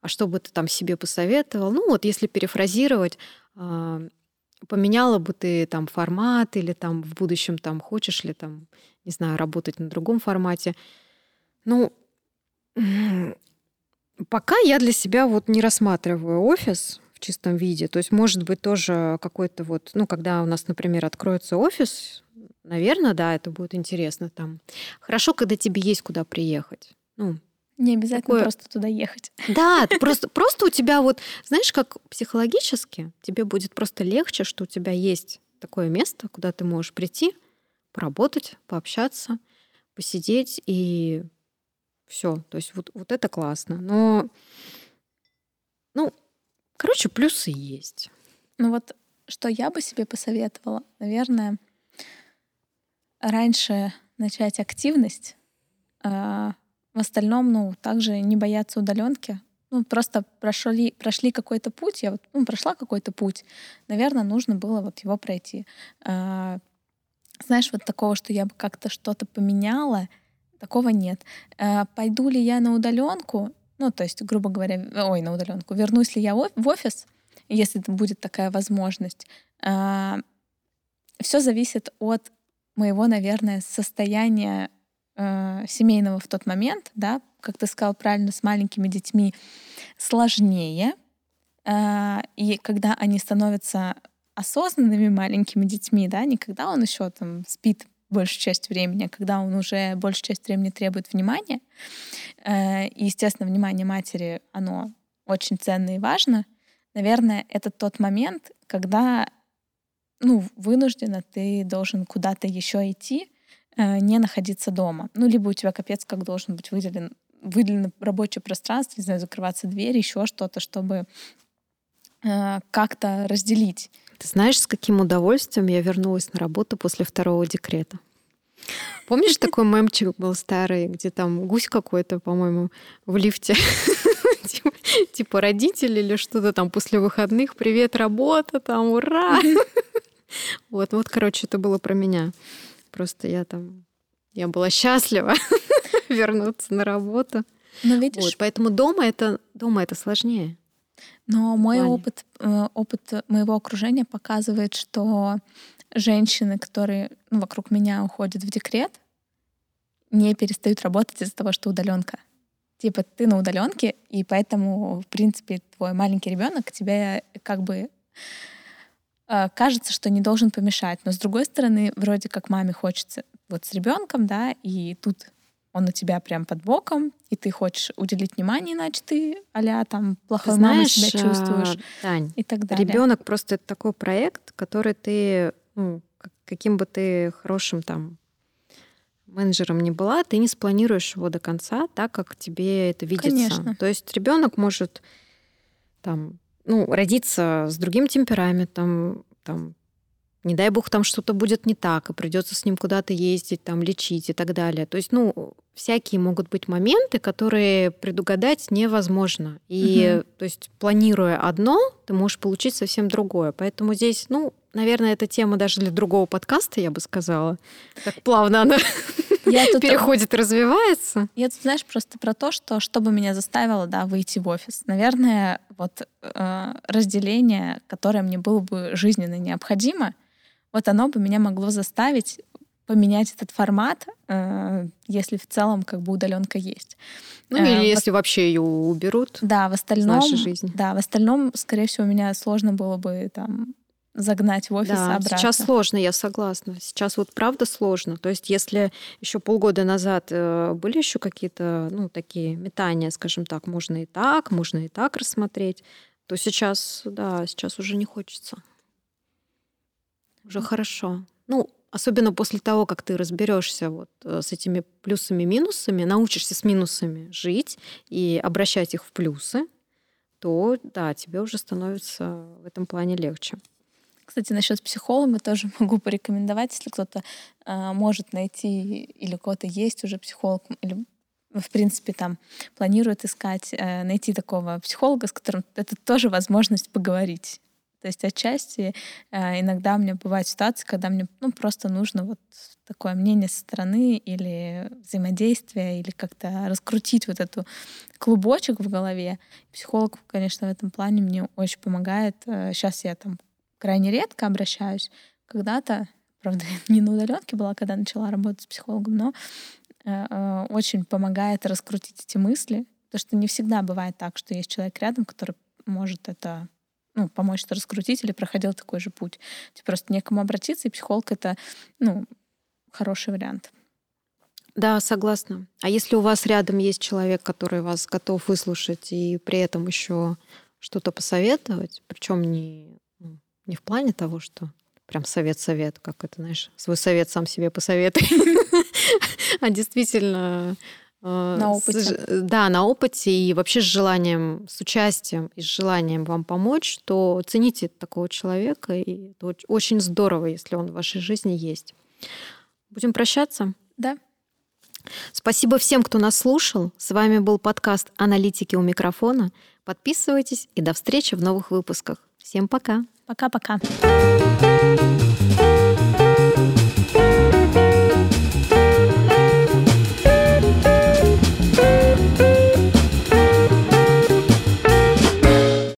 а что бы ты там себе посоветовал? Ну, вот если перефразировать, а, поменяла бы ты там формат или там в будущем там хочешь ли там, не знаю, работать на другом формате. Ну, пока я для себя вот не рассматриваю офис в чистом виде. То есть, может быть, тоже какой-то вот, ну, когда у нас, например, откроется офис, наверное, да, это будет интересно там. Хорошо, когда тебе есть куда приехать. Ну, не обязательно такое... просто туда ехать. Да, *laughs* просто, просто у тебя вот, знаешь, как психологически тебе будет просто легче, что у тебя есть такое место, куда ты можешь прийти, поработать, пообщаться, посидеть и все. То есть вот, вот это классно. Но, ну, короче, плюсы есть. Ну вот, что я бы себе посоветовала, наверное, раньше начать активность, а, в остальном, ну, также не бояться удаленки. Ну, просто прошли, прошли какой-то путь, я вот, ну, прошла какой-то путь. Наверное, нужно было вот его пройти. А, знаешь, вот такого, что я бы как-то что-то поменяла, такого нет. А, пойду ли я на удаленку? Ну, то есть, грубо говоря, ой, на удаленку. Вернусь ли я в офис, если будет такая возможность? А, все зависит от моего, наверное, состояния э, семейного в тот момент, да, как ты сказал правильно, с маленькими детьми сложнее. Э, и когда они становятся осознанными маленькими детьми, да, не когда он еще там спит большую часть времени, а когда он уже большую часть времени требует внимания. Э, и, естественно, внимание матери, оно очень ценно и важно. Наверное, это тот момент, когда ну, вынужденно ты должен куда-то еще идти, не находиться дома. Ну, либо у тебя капец как должен быть выделен, выделено рабочее пространство, не знаю, закрываться дверь, еще что-то, чтобы э, как-то разделить. Ты знаешь, с каким удовольствием я вернулась на работу после второго декрета? Помнишь, такой мемчик был старый, где там гусь какой-то, по-моему, в лифте? *laughs* Типа, типа родители или что-то там после выходных. Привет, работа, там, ура! Вот, вот, короче, это было про меня. Просто я там, я была счастлива *laughs* вернуться на работу. Но видишь, вот, поэтому дома это дома это сложнее. Но мой опыт, э, опыт моего окружения показывает, что женщины, которые ну, вокруг меня уходят в декрет, не перестают работать из-за того, что удаленка. Типа ты на удаленке, и поэтому, в принципе, твой маленький ребенок тебе как бы кажется, что не должен помешать. Но с другой стороны, вроде как маме хочется вот с ребенком, да, и тут он у тебя прям под боком, и ты хочешь уделить внимание, иначе ты а там плохой мамой себя чувствуешь. Тань, и так далее. Ребенок просто это такой проект, который ты, ну, каким бы ты хорошим там менеджером не была, ты не спланируешь его до конца так, как тебе это видится. Конечно. То есть ребенок может там ну, родиться с другим темпераментом, там, не дай бог, там что-то будет не так, и придется с ним куда-то ездить, там, лечить и так далее. То есть, ну, всякие могут быть моменты, которые предугадать невозможно. И, угу. то есть, планируя одно, ты можешь получить совсем другое. Поэтому здесь, ну, наверное, эта тема даже для другого подкаста, я бы сказала. Так плавно она *laughs* я тут... переходит развивается. Я тут, знаешь, просто про то, что что бы меня заставило, да, выйти в офис. Наверное, вот э, разделение, которое мне было бы жизненно необходимо, вот оно бы меня могло заставить поменять этот формат, э, если в целом как бы удаленка есть. Ну или э, если вот, вообще ее уберут. Да, в остальном. В нашей жизни. Да, в остальном, скорее всего, меня сложно было бы там загнать в офис да, обратно. Сейчас сложно, я согласна. Сейчас вот правда сложно. То есть, если еще полгода назад э, были еще какие-то, ну, такие метания, скажем так, можно и так, можно и так рассмотреть, то сейчас, да, сейчас уже не хочется. Уже хорошо. Ну, особенно после того, как ты разберешься вот э, с этими плюсами-минусами, научишься с минусами жить и обращать их в плюсы, то да, тебе уже становится в этом плане легче. Кстати, насчет психолога тоже *laughs* могу порекомендовать, если кто-то э, может найти или у кого-то есть уже психолог, или в принципе там планирует искать, э, найти такого психолога, с которым это тоже возможность поговорить. То есть отчасти э, иногда у меня бывают ситуации, когда мне ну, просто нужно вот такое мнение со стороны или взаимодействие, или как-то раскрутить вот эту клубочек в голове. Психолог, конечно, в этом плане мне очень помогает. Сейчас э, я там крайне редко обращаюсь. Когда-то, правда, *laughs* не на удаленке была, когда начала работать с психологом, но э, очень помогает раскрутить эти мысли. Потому что не всегда бывает так, что есть человек рядом, который может это ну, помочь это раскрутить или проходил такой же путь. Тебе просто некому обратиться, и психолог — это ну, хороший вариант. Да, согласна. А если у вас рядом есть человек, который вас готов выслушать и при этом еще что-то посоветовать, причем не, не в плане того, что прям совет-совет, как это, знаешь, свой совет сам себе посоветуй, *laughs* а действительно Э, на опыте. Да, на опыте и вообще с желанием, с участием и с желанием вам помочь, то цените такого человека, и это очень здорово, если он в вашей жизни есть. Будем прощаться? Да. Спасибо всем, кто нас слушал. С вами был подкаст «Аналитики у микрофона». Подписывайтесь и до встречи в новых выпусках. Всем пока. Пока-пока.